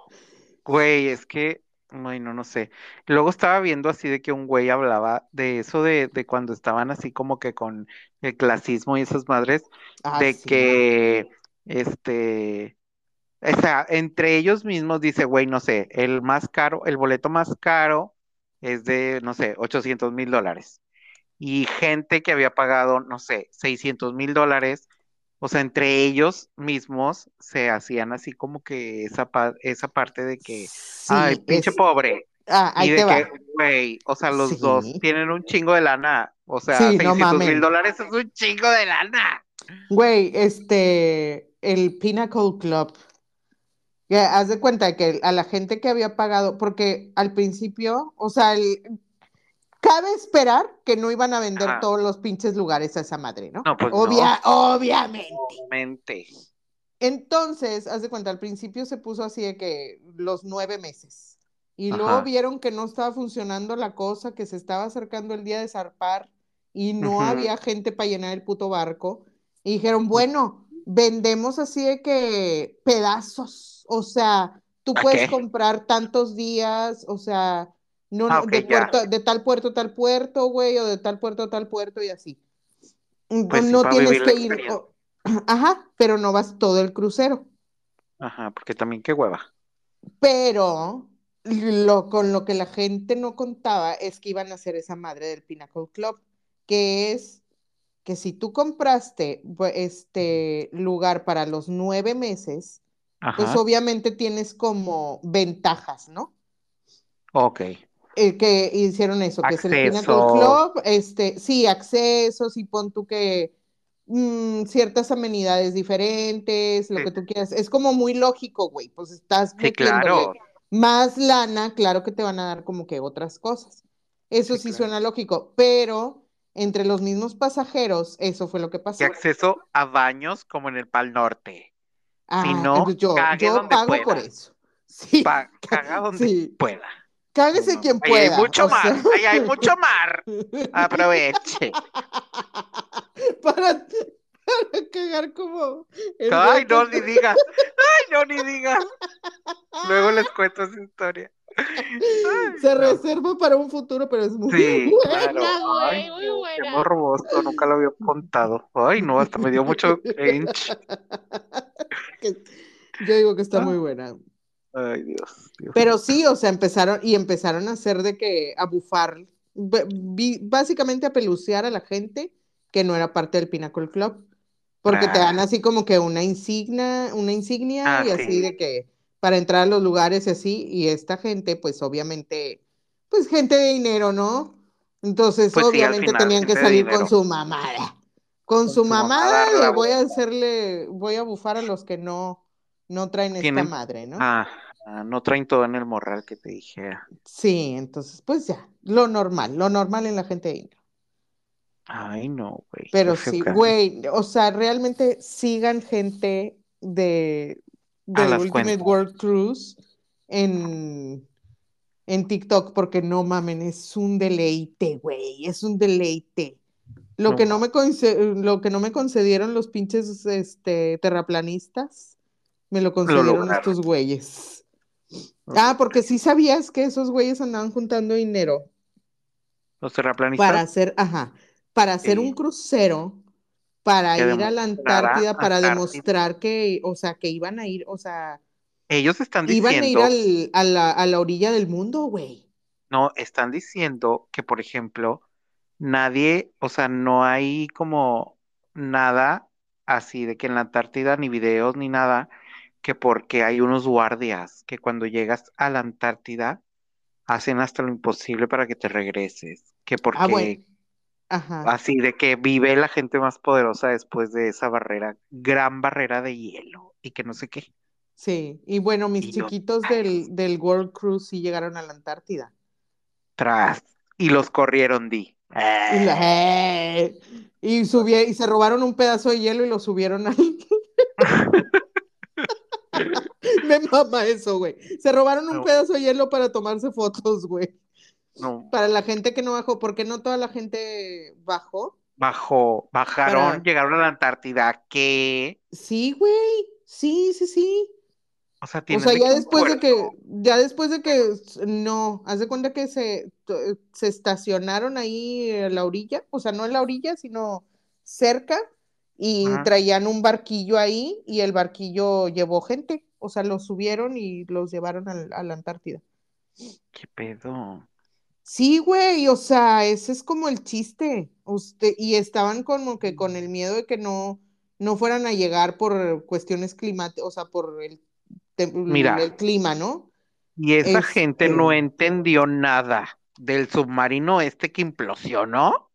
Güey, es que, bueno, no sé. Luego estaba viendo así de que un güey hablaba de eso de, de cuando estaban así como que con el clasismo y esas madres, Ah, de sí. que, este, o sea, entre ellos mismos dice, güey, no sé, el más caro, el boleto más caro es de, no sé, 800 mil dólares. Y gente que había pagado, no sé, 600 mil dólares, o sea, entre ellos mismos se hacían así como que esa, pa- esa parte de que, Sí, ay, pinche es- pobre. Ah, ahí Y de te va. que, güey, o sea, los Sí. dos tienen un chingo de lana. O sea, Sí, no 600 mil dólares es un chingo de lana. Güey, este, el Pinnacle Club. Que haz de cuenta que a la gente que había pagado, porque al principio, o sea, el- cabe esperar que no iban a vender Ajá. todos los pinches lugares a esa madre, ¿no? No, pues Obvia- Obviamente. Obviamente. Entonces, haz de cuenta, al principio se puso así de que los nueve meses. Y Ajá. luego vieron que no estaba funcionando la cosa, que se estaba acercando el día de zarpar y no había gente para llenar el puto barco. Y dijeron, bueno, vendemos así de que pedazos. O sea, tú ¿A puedes qué? comprar tantos días, o sea, no, Ah, de, puerto, de tal puerto a tal puerto, güey, o de tal puerto a tal puerto y así. Pues sí, no tienes que ir. o- Ajá, pero no vas todo el crucero. Ajá, porque también qué hueva. Pero lo, con lo que la gente no contaba es que iban a hacer esa madre del Pinnacle Club, que es que si tú compraste este lugar para los nueve meses, pues obviamente tienes como ventajas, ¿no? Ok. Eh, que hicieron eso, que es el Pinnacle. Club, este, sí, accesos y pon tú que mm, ciertas amenidades diferentes, lo Sí. que tú quieras. Es como muy lógico, güey, pues estás Sí, claro. más lana, claro que te van a dar como que otras cosas. Eso Sí, sí claro. suena lógico, pero entre los mismos pasajeros, eso fue lo que pasó. Y acceso a baños como en el Pal Norte. Ah, no, pues yo, cague yo donde pago pueda. por eso. Sí, Pa- caga donde sí. pueda. cáguese No, quien Ahí hay pueda. mucho o sea. mar. Ahí hay mucho mar. Aproveche. para, para cagar como Ay, no, ni digas. Ay, no, ni digas. Luego les cuento esa historia. Se reserva para un futuro, pero es muy Sí, buena, claro. güey, Ay, muy no, qué buena. morboso, nunca lo había contado. Ay, no, hasta me dio mucho cringe. Yo digo que está Ah. muy buena. Ay, Dios, Dios. Pero sí, o sea, empezaron y empezaron a hacer de que a bufar, básicamente a pelucear a la gente que no era parte del Pinnacle Club, porque te Ah. dan así como que una insignia, una insignia Ah, y así sí. de que para entrar a los lugares y así, y esta gente, pues obviamente, pues gente de dinero, ¿no? Entonces, Pues sí, obviamente final, tenían que salir con su mamada. Con, Con su su mamada voy a hacerle, voy a bufar a los que no, no traen esta madre, ¿no? Ah, ah, no traen todo en el morral que te dije. Sí, entonces, pues ya, lo normal, lo normal en la gente de dinero. Ay, no, güey. Pero sí, güey, o sea, realmente sigan gente de las Ultimate. World Cruise en, en TikTok, porque no mamen, es un deleite, güey, es un deleite. Lo No que no me lo que no me concedieron los pinches este, terraplanistas, me lo concedieron estos güeyes. Ah, porque sí sabías que esos güeyes andaban juntando dinero Los terraplanistas. para hacer, ajá, para hacer Sí. un crucero, para ir a la Antártida, para Antártida. demostrar que, o sea, que iban a ir, o sea, Ellos están iban a ir diciendo, al- a la, a la orilla del mundo, güey. no, están diciendo que, por ejemplo, nadie, o sea, no hay como nada así de que en la Antártida ni videos ni nada, que porque hay unos guardias que cuando llegas a la Antártida hacen hasta lo imposible para que te regreses, que porque Ah, bueno. Ajá. así de que vive la gente más poderosa después de esa barrera, gran barrera de hielo y que no sé qué. Sí, y bueno, mis Y chiquitos del, del World Cruise sí llegaron a la Antártida. Tras y los corrieron, di. Y, la- ¡Eh! y, y se robaron un pedazo de hielo y lo subieron al... Me mama eso, güey. Se robaron un No. pedazo de hielo para tomarse fotos, güey. No, Para la gente que no bajó, porque no toda la gente bajó. bajó, bajaron, Para- llegaron a la Antártida, ¿qué? Sí, güey. Sí, sí, sí. O sea, O sea, ya después de que, ya después de que, no, haz de cuenta que se, se estacionaron ahí en la orilla, o sea, no en la orilla, sino cerca, y Ajá. traían un barquillo ahí, y el barquillo llevó gente, o sea, los subieron y los llevaron a la Antártida. ¿Qué pedo? Sí, güey, o sea, ese es como el chiste. Usted, y estaban como que con el miedo de que no, no fueran a llegar por cuestiones climáticas, o sea, por el, Mira. el clima, ¿no? Y esa gente no Este- entendió nada del submarino este que implosionó.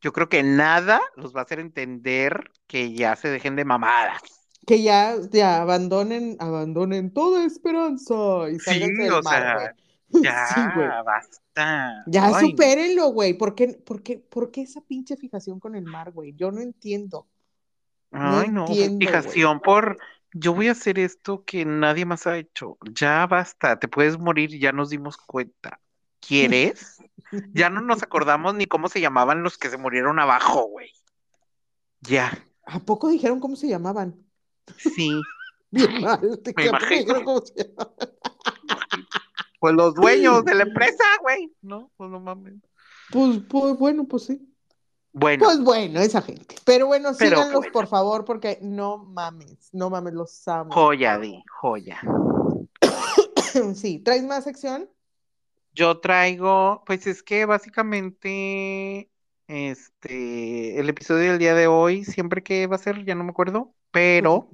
Yo creo que nada los va a hacer entender que ya se dejen de mamadas. Que ya, ya abandonen, abandonen toda esperanza y Sí, sálganse del o mar, sea. Ya, Sí, basta. Ya Ay, supérenlo, güey. ¿Por qué, por qué, por qué esa pinche fijación con el mar, güey? Yo no entiendo. No Ay, no, entiendo, fijación por yo voy a hacer esto que nadie más ha hecho. Ya basta, te puedes morir, ya nos dimos cuenta. ¿Quieres? Ya no nos acordamos ni cómo se llamaban los que se murieron abajo, güey. Ya, ¿A poco dijeron cómo se llamaban? sí. Bien mal. ¿de Me cómo se llamaban? Pues los dueños de la empresa, güey. No, pues no mames. Pues, pues, bueno, pues sí. Bueno, Pues bueno, esa gente. Pero bueno, Pero síganlos, bueno. por favor, porque no mames, no mames, los amo. joya, di, joya. Sí, ¿traes más sección? Yo traigo, pues es que básicamente, este, el episodio del día de hoy, siempre que va a ser, ya no me acuerdo, pero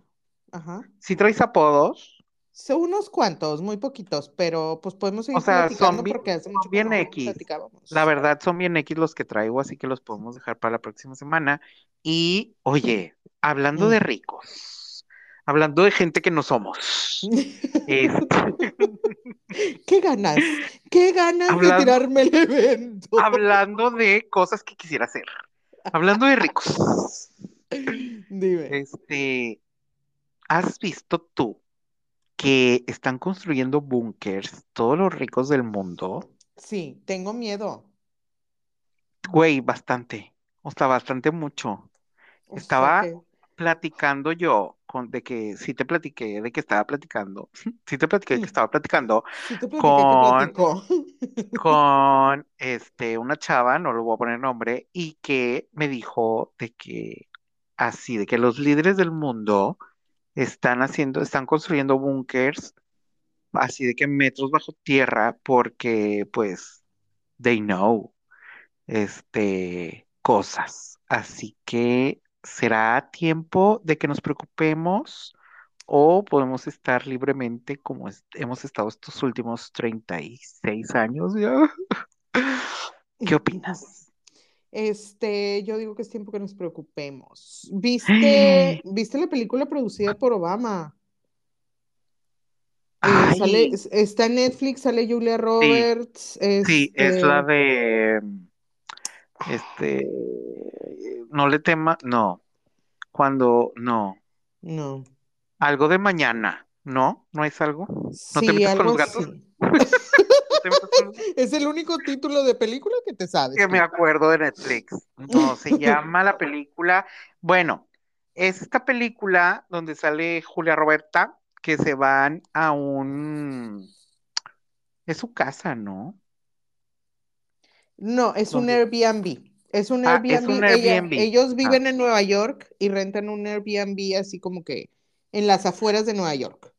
Ajá. si traes apodos, Son unos cuantos, muy poquitos, pero pues podemos seguir O sea, son platicando bien- porque hace mucho bien X. la verdad son bien X los que traigo, así que los podemos dejar para la próxima semana. Y, oye, hablando Mm. de ricos, hablando de gente que no somos, este, ¿Qué ganas? ¿Qué ganas de Hablando- tirarme el evento? hablando de cosas que quisiera hacer, hablando de ricos. Dime. Este, ¿has visto tú que están construyendo búnkers todos los ricos del mundo? Sí, tengo miedo. Güey, bastante, o sea, bastante mucho. O Estaba- que- Platicando yo con de que sí te platiqué de que estaba platicando, sí te platiqué que estaba platicando Sí te platiqué que con- con este una chava, no le voy a poner nombre, y que me dijo de que así, de que los líderes del mundo están haciendo, están construyendo búnkers así de que metros bajo tierra porque pues they know este cosas. Así que será tiempo de que nos preocupemos o podemos estar libremente como hemos estado estos últimos 36 años ya. ¿Qué opinas? Este, yo digo que es tiempo que nos preocupemos. ¿Viste, viste la película producida por Obama? Eh, sale, está en Netflix, sale Julia Roberts. Sí, es este, la de este no le tema, no. Cuando no, No. algo de mañana, ¿no? ¿No es algo? ¿No te Sí, metas con algo los gatos? así. ¿No te metas con los- Es el único título de película que te sabes. que me acuerdo de Netflix. No, se llama la película. Bueno, es esta película donde sale Julia Roberta, que se van a un... Es su casa, ¿no? No, es un. Airbnb. Es un Ah, es Airbnb. Ella- ellos viven en Nueva York y rentan un Airbnb así como que en las afueras de Nueva York.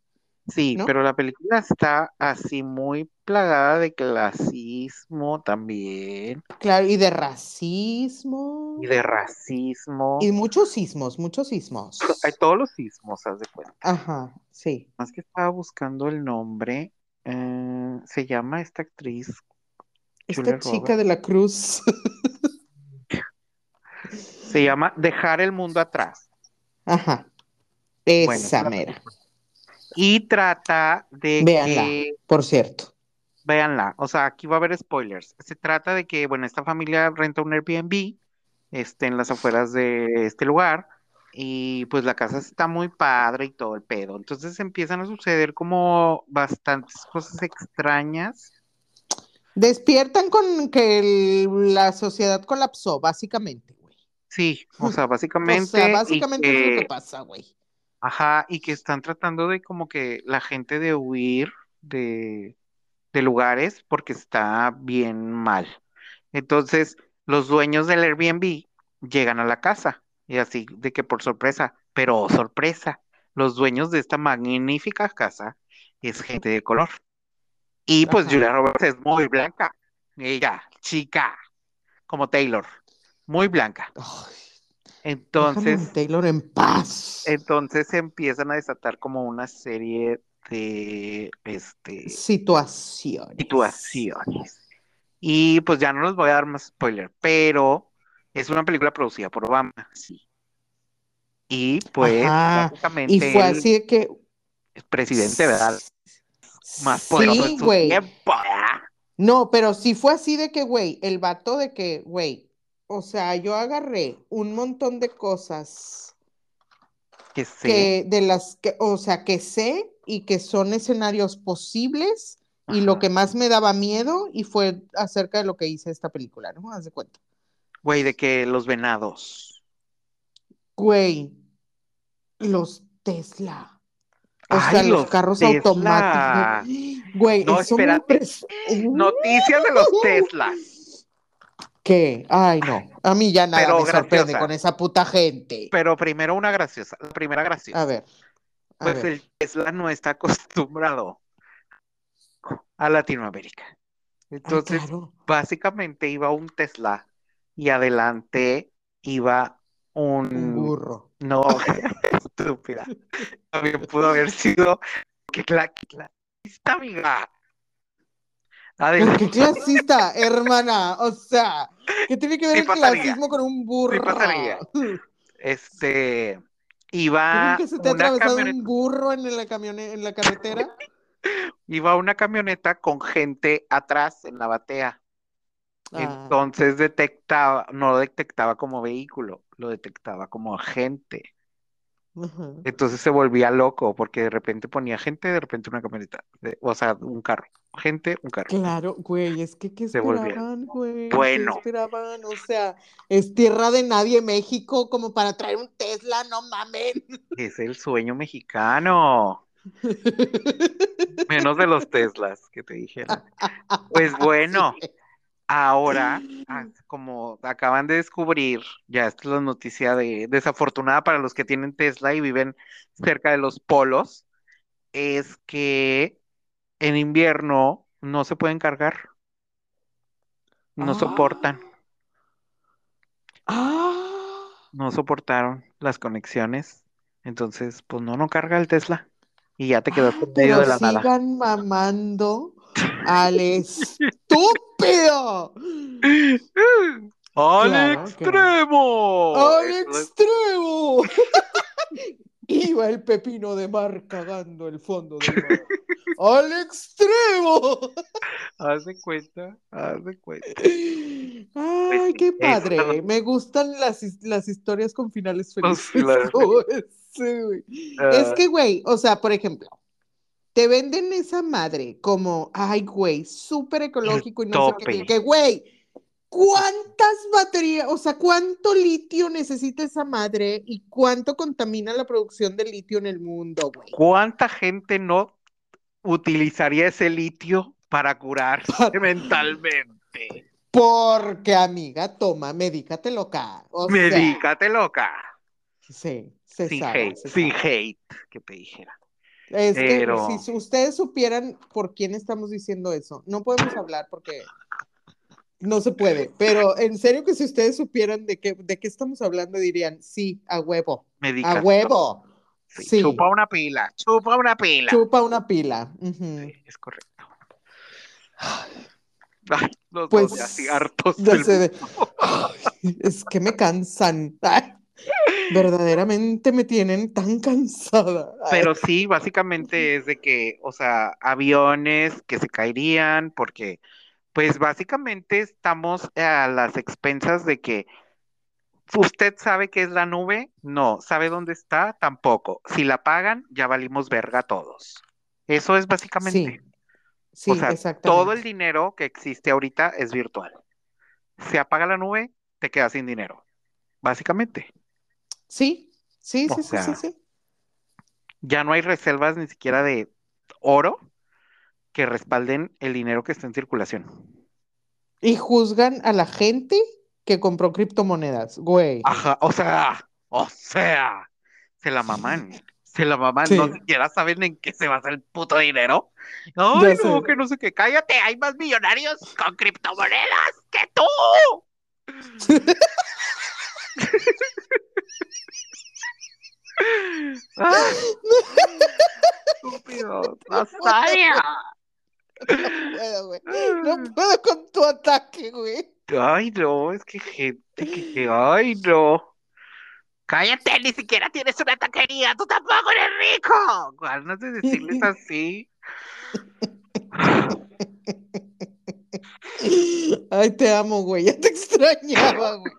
Sí, ¿no? pero la película está así muy plagada de clasismo también Claro, y de racismo. y de racismo. Y muchos sismos, muchos sismos. Hay todos los sismos, haz de cuenta. Ajá, sí. Más que estaba buscando el nombre, eh, se llama esta actriz Esta Julia chica de la cruz. Se llama Dejar el mundo atrás. Ajá. Esa mera, Y trata de Véanla. que, por cierto. Véanla, o sea, aquí va a haber spoilers. Se trata de que, bueno, esta familia renta un Airbnb, este, en las afueras de este lugar, y pues la casa está muy padre y todo el pedo. Entonces empiezan a suceder como bastantes cosas extrañas. Despiertan con que el- la sociedad colapsó, básicamente, güey. Sí, o sea, O básicamente. sea, y básicamente es lo que pasa, güey. Ajá, y que están tratando de como que la gente de huir de, de lugares porque está bien mal. Entonces, los dueños del Airbnb llegan a la casa y así de que por sorpresa, pero oh, sorpresa, los dueños de esta magnífica casa es gente de color. Y pues Ajá. Julia Roberts es muy blanca. Ella, chica, como Taylor, muy blanca. Ay, Entonces, Taylor en paz. entonces se empiezan a desatar como una serie este Situaciones. situaciones. Y pues ya no les voy a dar más spoiler, pero es una película producida por Obama, sí. Y pues Ajá, básicamente Y fue él así de que. es presidente, ¿verdad? Más poderoso Sí, güey. No, pero sí fue así de que, güey, el vato de que, güey, o sea, yo agarré un montón de cosas Que que de las que, o sea, que sé y que son escenarios posibles y lo que más me daba miedo y fue acerca de lo que hice esta película, ¿no? Haz de cuenta. Güey, de que los venados. Güey, los Tesla. O Ay, sea, los los carros Tesla. automáticos. Güey, No, eso espérate. Noticias de los Tesla. ¿Qué? Ay, no. A mí ya nada Pero me sorprende con esa puta gente. Pero primero una graciosa. La primera graciosa. A ver. Pues el Tesla no está acostumbrado a Latinoamérica. Ay, Entonces, claro. básicamente iba un Tesla y adelante iba Un un... burro. No, estúpida. También pudo haber sido... ¡Qué cla- qué clasista, amiga! Adelante. qué clasista, hermana. O sea, ¿qué tiene que ver Sí el pasaría. clasismo con un burro? pasaría. Este... ¿Tú Iba nunca se te una camioneta... un burro en la, camione- en la carretera? Iba una camioneta con gente atrás en la batea. Ah, Entonces detectaba, no lo detectaba como vehículo, lo detectaba como agente. ajá. Entonces se volvía loco porque de repente ponía gente, de repente una camioneta, de- o sea, un carro. Gente, un carro. Claro, güey, es que ¿qué esperaban, güey? ¿Qué bueno. esperaban? O sea, es tierra de nadie México como para traer un Tesla, no mamen. Es el sueño mexicano. Menos de los Teslas que te dijeron. Pues bueno, Sí. ahora, ah, como acaban de descubrir, ya esta es la noticia de desafortunada para los que tienen Tesla y viven cerca de los polos, es que en invierno no se pueden cargar, no soportan, Ah. no soportaron las conexiones, entonces pues no, no carga el Tesla y ya te quedaste Ah, en medio de la nada. sigan mamando al estúpido. ¡Al Claro extremo! ¡Al extremo! Iba el pepino de mar cagando el fondo del mar. ¡Al extremo! Haz de cuenta, haz de cuenta. Ay, Pues qué eso padre. Me gustan las, las historias con finales felices. como ese, güey. Es Ah, que, güey, o sea, por ejemplo, te venden esa madre como, ay, güey, súper ecológico y no sé qué, que, güey, ¿cuántas baterías, o sea, cuánto litio necesita esa madre y cuánto contamina la producción de litio en el mundo, güey? ¿Cuánta gente no utilizaría ese litio para curarse mentalmente? Porque, amiga, toma, medícate loca. O sea, Medícate loca. sí, se Sin sabe, hate, se sin sabe. hate, que te dijera. Es que Pero- si su- ustedes supieran por quién estamos diciendo eso, no podemos hablar porque no se puede, pero en serio que si ustedes supieran de qué, de qué estamos hablando, dirían, sí, a huevo, a huevo, Sí, sí, Chupa una pila, chupa una pila. chupa una pila. Sí, es correcto. Ay, los Pues, dos ya así hartos Ya del sé de- Ay, es que me cansan, Ay, verdaderamente me tienen tan cansada. Ay, Pero sí, básicamente es de que, o sea, aviones que se caerían, porque, pues básicamente estamos a las expensas de que ¿Usted sabe qué es la nube? No. ¿Sabe dónde está? Tampoco. Si la pagan, ya valimos verga todos. Eso es básicamente. Sí, o sea, exactamente. todo el dinero que existe ahorita es virtual. Se apaga la nube, te quedas sin dinero. Básicamente. Sí, sí, O sí, sí, sí, sí. Ya no hay reservas ni siquiera de oro que respalden el dinero que está en circulación. Y juzgan a la gente que compró criptomonedas, güey. Ajá, o sea, o sea, se la maman, se la maman, Sí. no siquiera saben en qué se basa el puto dinero. Ay, no, sé. que no sé qué, cállate, hay más millonarios con criptomonedas que tú. Ah, Estúpido. No puedo, güey. No puedo con tu ataque, güey. Ay, no, es que gente que, que- ay, no. Cállate, ni siquiera tienes una taquería, tú tampoco eres rico. Ganas de decirles así. Ay, te amo, güey. Ya te extrañaba, güey.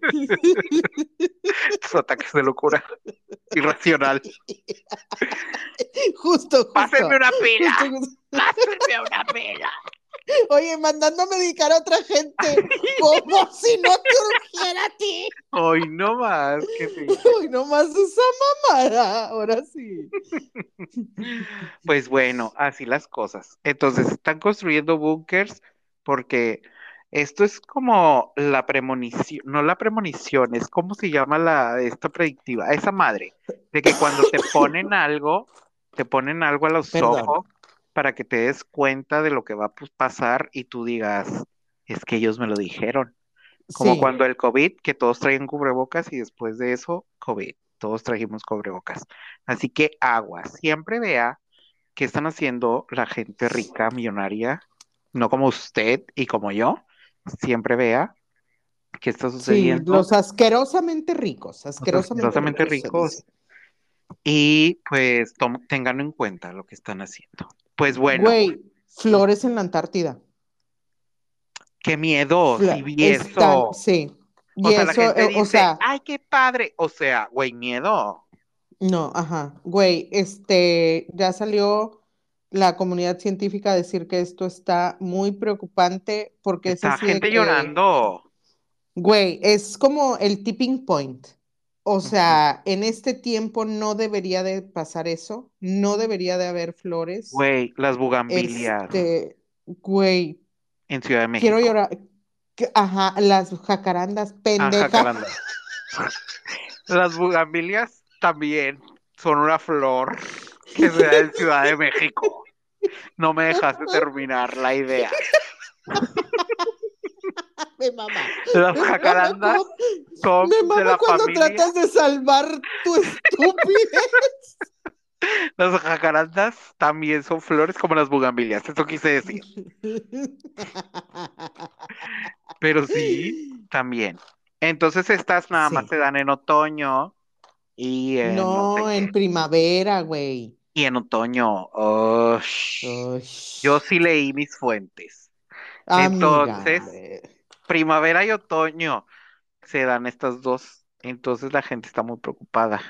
Tus ataques de locura. Irracional. Justo, justo. Pásenme una pila. Pásenme una pila. Oye, mandando a medicar a otra gente, como si no te urgiera a ti. Ay, no más. Que sí. Uy, nomás esa mamada. Ahora sí. Pues bueno, así las cosas. Entonces, están construyendo búnkers porque esto es como la premonición, no la premonición, es como se llama la esta predictiva, esa madre, de que cuando te ponen algo, te ponen algo a los Perdón. ojos para que te des cuenta de lo que va a pasar y tú digas, es que ellos me lo dijeron. Como Sí. cuando el COVID, que todos traían cubrebocas y después de eso, COVID, todos trajimos cubrebocas. Así que agua, siempre vea qué están haciendo la gente rica, millonaria, no como usted y como yo, siempre vea qué está Sí, sucediendo los asquerosamente ricos, asquerosamente, asquerosamente ricos. ricos. y pues tengan en cuenta lo que están haciendo. Pues bueno, Güey, flores en la Antártida. qué miedo, Fla- si vi están- eso. sí. Y O sea, la eso, gente dice, o sea, ay, qué padre. O sea, güey, miedo. no, ajá, güey, este, ya salió la comunidad científica a decir que esto está muy preocupante porque es Está gente que, llorando. güey, es como el tipping point. O sea, en este tiempo no debería de pasar eso, no debería de haber flores. Güey, las bugambilias Este, güey, en Ciudad de México. quiero llorar. Ajá, las jacarandas, Ah, pendeja. jacaranda. Las bugambilias también son una flor que se da en Ciudad de México. No me dejaste terminar la idea. Me mama. Las jacarandas son Me de la cuando familia. tratas de salvar tu estupidez. Las jacarandas también son flores como las bugambilias. Eso quise decir. Pero sí, también. Entonces estas nada más se dan en otoño y en no No, sé en primavera, güey. Y en otoño. Uy. Yo sí leí mis fuentes. Amiga, Entonces. Primavera y otoño se dan estas dos. Entonces la gente está muy preocupada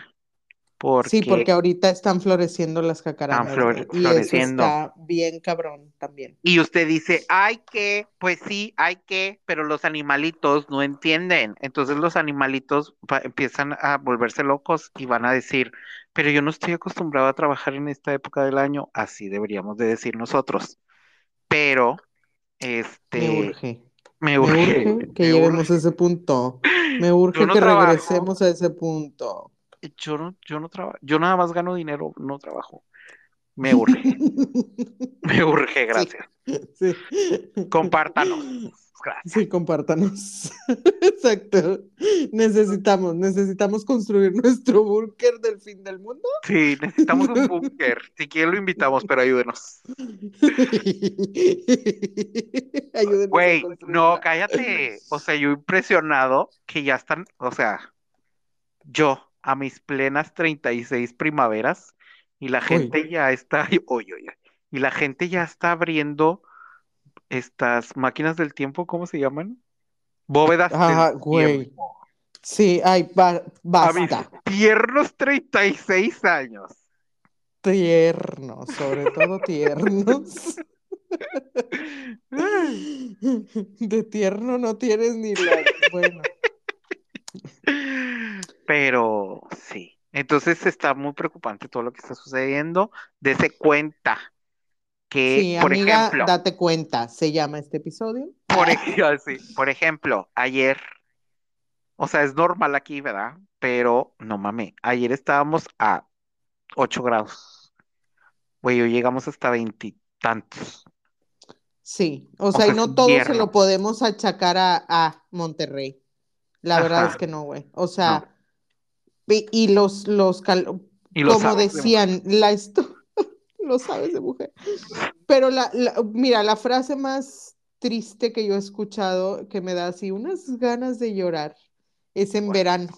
Sí, porque porque ahorita están floreciendo las están jacarandas, eso floreciendo. está bien cabrón también. Y usted dice, hay que, pues sí, hay que, pero los animalitos no entienden. Entonces los animalitos empiezan a volverse locos y van a decir, pero yo no estoy acostumbrado a trabajar en esta época del año, así deberíamos de decir nosotros. Pero, Me este, urge. Me Me urge, que me lleguemos urge. a ese punto. Me urge no que trabajo, regresemos a ese punto. yo no, yo no trabajo, yo nada más gano dinero, no trabajo. Me urge, me urge, gracias. sí. Compártanos, gracias. Sí, compártanos. Exacto. Necesitamos, necesitamos construir nuestro búnker del fin del mundo. Sí, necesitamos un búnker. Si quieren lo invitamos, pero ayúdenos. Ayúdenos Güey, no, cállate. O sea, yo impresionado que ya están, o sea, yo a mis plenas 36 primaveras y la Uy, gente ya está, oye, oye, y la gente ya está abriendo estas máquinas del tiempo, ¿cómo se llaman? Bóvedas del ajá, güey. tiempo. Sí, ay, ba- A mis basta. tiernos 36 años. Tiernos, sobre todo tiernos. De tierno no tienes ni la. Bueno, Pero sí. Entonces está muy preocupante todo lo que está sucediendo. Dese cuenta que, sí, por amiga, ejemplo, date cuenta, se llama este episodio. por, sí, por ejemplo, ayer, o sea, es normal aquí, ¿verdad? Pero no mames, ayer estábamos a 8 grados. Güey, hoy llegamos hasta veintitantos. Sí, o O sea, sea, y no todo se lo podemos achacar a, a Monterrey. La verdad es que no, güey. O sea, y, y los, los cal- Y lo como de decían, la esto lo sabes de mujer. Pero la, la- mira, la frase más triste que yo he escuchado que me da así unas ganas de llorar es en verano.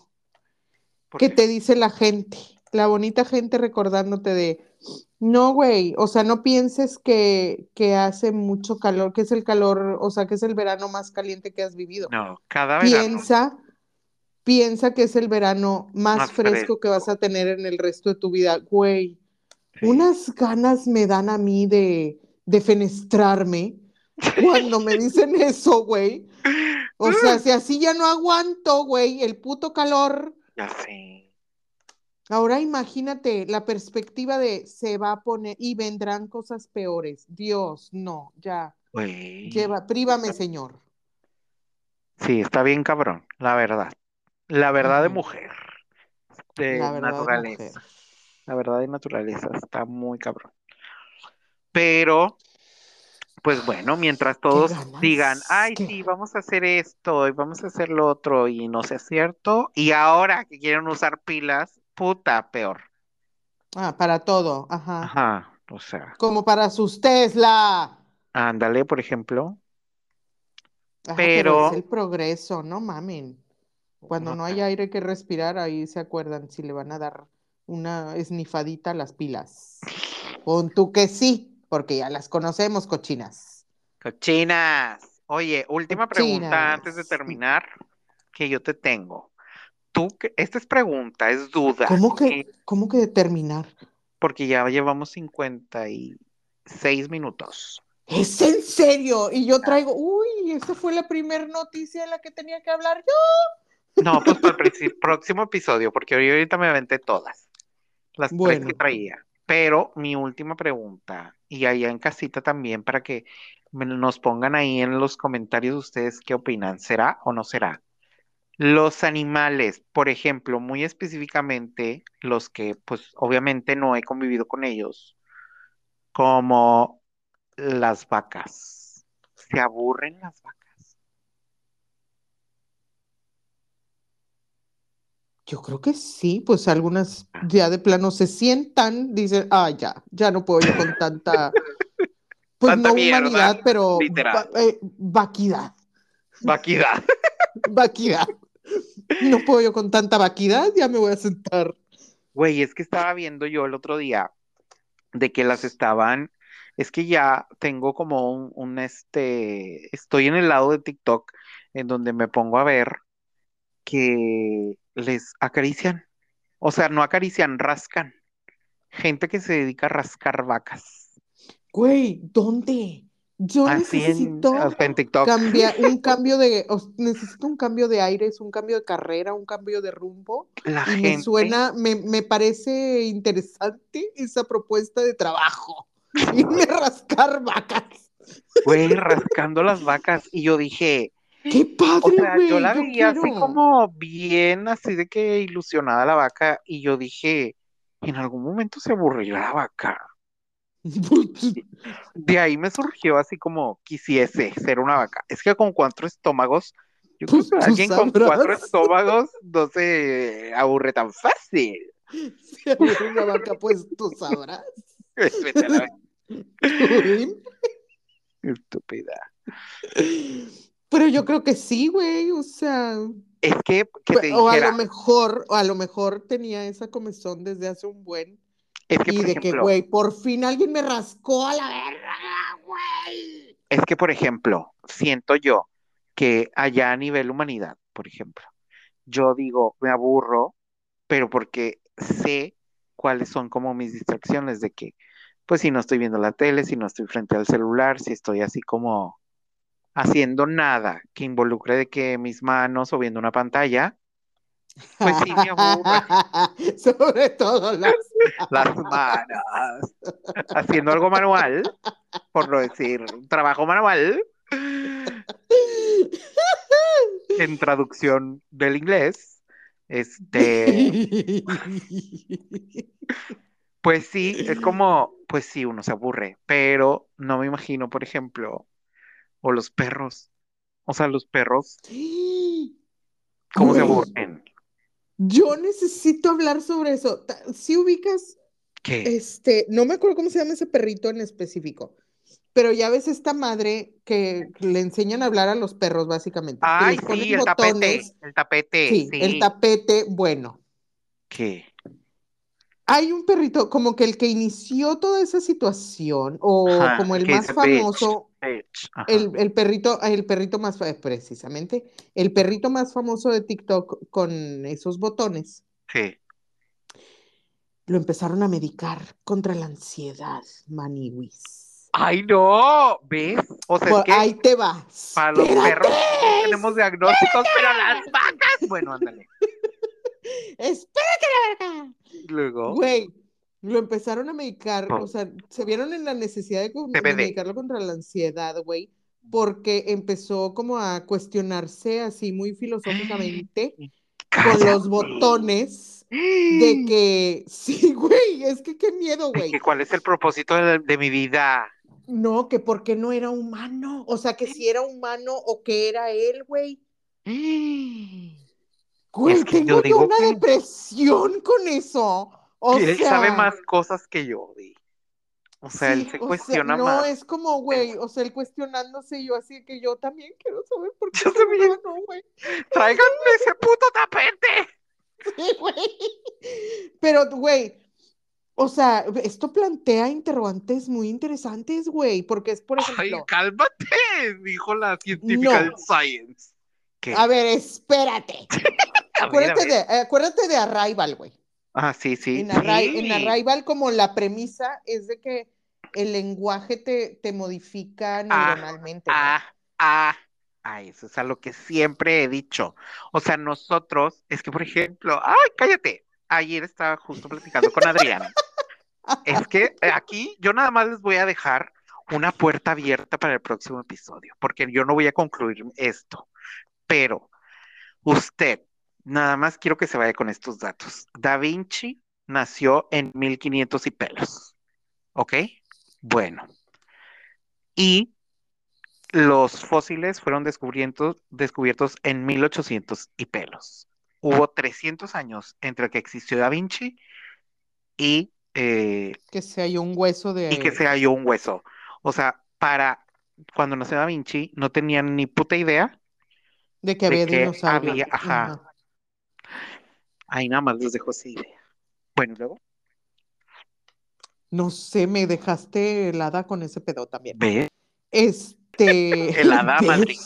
¿Por que qué? te dice la gente, la bonita gente recordándote de, no, güey, o sea, no pienses que, que hace mucho calor, que es el calor, o sea, que es el verano más caliente que has vivido. No, cada verano. Piensa, piensa que es el verano más, Más fresco, fresco. que vas a tener en el resto de tu vida, güey. Unas ganas me dan a mí de, de fenestrarme cuando me dicen eso, güey. O sea, si así ya no aguanto, güey, el puto calor. Ya sé. Ahora imagínate la perspectiva de se va a poner y vendrán cosas peores. Dios, no, ya, Güey. lleva, prívame, Señor. Sí, está bien cabrón, la verdad. La verdad de mujer. De La verdad, naturaleza. mujer. La verdad de naturaleza está muy cabrón. Pero, pues bueno, mientras todos digan, ay, qué sí, vamos a hacer esto y vamos a hacer lo otro y no sea cierto, y ahora que quieren usar pilas, puta, peor. Ah, para todo, ajá. Ajá, o sea, Como para sus Tesla. ándale, por ejemplo. Ajá, pero es el progreso, no mamen. Cuando no no hay aire que respirar, ahí se acuerdan si le van a dar una esnifadita a las pilas. Pon tú que sí, porque ya las conocemos, cochinas. Cochinas. Oye, última pregunta antes de terminar que yo te tengo. Tú, que- esta es pregunta, es duda, ¿Cómo que, cómo que determinar? porque ya llevamos 56 minutos. ¿Es en serio? Y yo traigo, uy, esa fue la primera noticia de la que tenía que hablar yo. No, pues para el próximo episodio, porque ahorita me aventé todas, las tres que traía. Pero mi última pregunta, y allá en casita también, para que nos pongan ahí en los comentarios ustedes qué opinan, ¿será o no será? Los animales, por ejemplo, muy específicamente los que, pues obviamente no he convivido con ellos, como las vacas. ¿Se aburren las vacas? Yo creo que sí, pues algunas ya de plano se sientan, dicen, ah, ya, ya no puedo yo con tanta, pues Tanta no mierda, humanidad, pero va- eh, vaquidad, Vaquidad. vaquidad. No puedo yo con tanta vaquidad, ya me voy a sentar. Güey, es que estaba viendo yo el otro día de que las estaban, es que ya tengo como un, un, este, estoy en el lado de TikTok en donde me pongo a ver que les acarician, o sea, no acarician, rascan. Gente que se dedica a rascar vacas. Güey, ¿dónde? Yo Así necesito en cambiar un cambio de, necesito un cambio de aires, un cambio de carrera, un cambio de rumbo. La Y me gente, suena, me, me parece interesante esa propuesta de trabajo. Irme a rascar vacas. güey, rascando las vacas. Y yo dije, ¡Qué o padre, sea, güey! yo la Yo veía así como bien, así de que ilusionada la vaca. Y yo dije, en algún momento se aburrirá la vaca. De ahí me surgió así como quisiese ser una vaca. Es que con cuatro estómagos, yo creo Pues que alguien con cuatro estómagos no se aburre tan fácil. Si aburre una vaca, pues tú sabrás. Estúpida. Pero yo creo que sí, güey. O sea, Es que, que te o a lo mejor, o a lo mejor tenía esa comezón desde hace un buen. es que Y por de que, güey, por fin alguien me rascó a la verga, güey. es que por ejemplo, siento yo que allá a nivel humanidad, por ejemplo, yo digo, me aburro, pero porque sé cuáles son como mis distracciones de que, pues si no estoy viendo la tele, si no estoy frente al celular, si estoy así como haciendo nada que involucre de que mis manos o viendo una pantalla, pues sí me aburro. Sobre todo las Las manos. Haciendo algo manual, por no decir trabajo manual. En traducción del inglés, este, pues sí, es como, pues sí, uno se aburre, pero no me imagino, por ejemplo, o los perros, o sea, los perros, ¿cómo se aburren? Yo necesito hablar sobre eso. Si ubicas, ¿Qué? este, no me acuerdo cómo se llama ese perrito en específico, pero ya ves esta madre que le enseñan a hablar a los perros, básicamente. Ay, sí, el tapete, el tapete, Sí, sí. el tapete, bueno. ¿Qué? Hay un perrito, como que el que inició toda esa situación, o Ajá, como el más bitch, famoso, bitch, el, el perrito, el perrito más, precisamente, el perrito más famoso de TikTok con esos botones, Sí. lo empezaron a medicar contra la ansiedad, maniwis. Ay, no, ¿ves? O sea, es Por que ahí te va. para los Espérate. perros tenemos diagnósticos, pero las vacas, bueno, ándale. Espérate la verga. Luego, Güey, lo empezaron a medicar, Oh. o sea, se vieron en la necesidad de, de medicarlo contra la ansiedad, güey, porque empezó como a cuestionarse así muy filosóficamente con los botones de que, sí, güey, es que qué miedo, güey. que ¿Cuál es el propósito de, de mi vida? No, que porque no era humano, o sea, que si era humano o que era él, güey. Güey, Es que tengo yo digo una que- depresión con eso. O él sea, sabe más cosas que yo, di. O sea, él se o sea, cuestiona no, más. es como, güey, o sea, él cuestionándose yo así que yo también quiero saber por qué Yo también. humano, güey. ¡Tráiganme ese puto tapete! Sí, güey. Pero, güey, o sea, esto plantea interrogantes muy interesantes, güey, porque es, por ¡Ay, ejemplo, cálmate! Dijo la científica No. del Science. ¿Qué? a ver, espérate. A ver, a Acuérdate ver. de, acuérdate de Arrival, güey. Ah, sí, sí. En, Arri- sí. en Arrival, como la premisa es de que el lenguaje te, te modifica neuronalmente, ¿no? Ah, ah, ah, eso es a lo que siempre he dicho. O sea, nosotros, es que por ejemplo, ay, cállate. Ayer estaba justo platicando con Adrián. Es que eh, aquí yo nada más les voy a dejar una puerta abierta para el próximo episodio, porque yo no voy a concluir esto. Pero usted, nada más quiero que se vaya con estos datos. Da Vinci nació en 1500 y pelos. ¿Ok? Bueno. Y los fósiles fueron descubrietos- descubiertos en 1800 y pelos. Hubo 300 años entre que existió Da Vinci y, eh, Que se halló un hueso de... y que se halló un hueso. O sea, para cuando nació Da Vinci no tenían ni puta idea. de que de había que dinosaurios. había- ajá. Ahí nada más les dejo esa idea. Bueno, luego, No sé, me dejaste helada con ese pedo también. ve, Este. Helada madrina.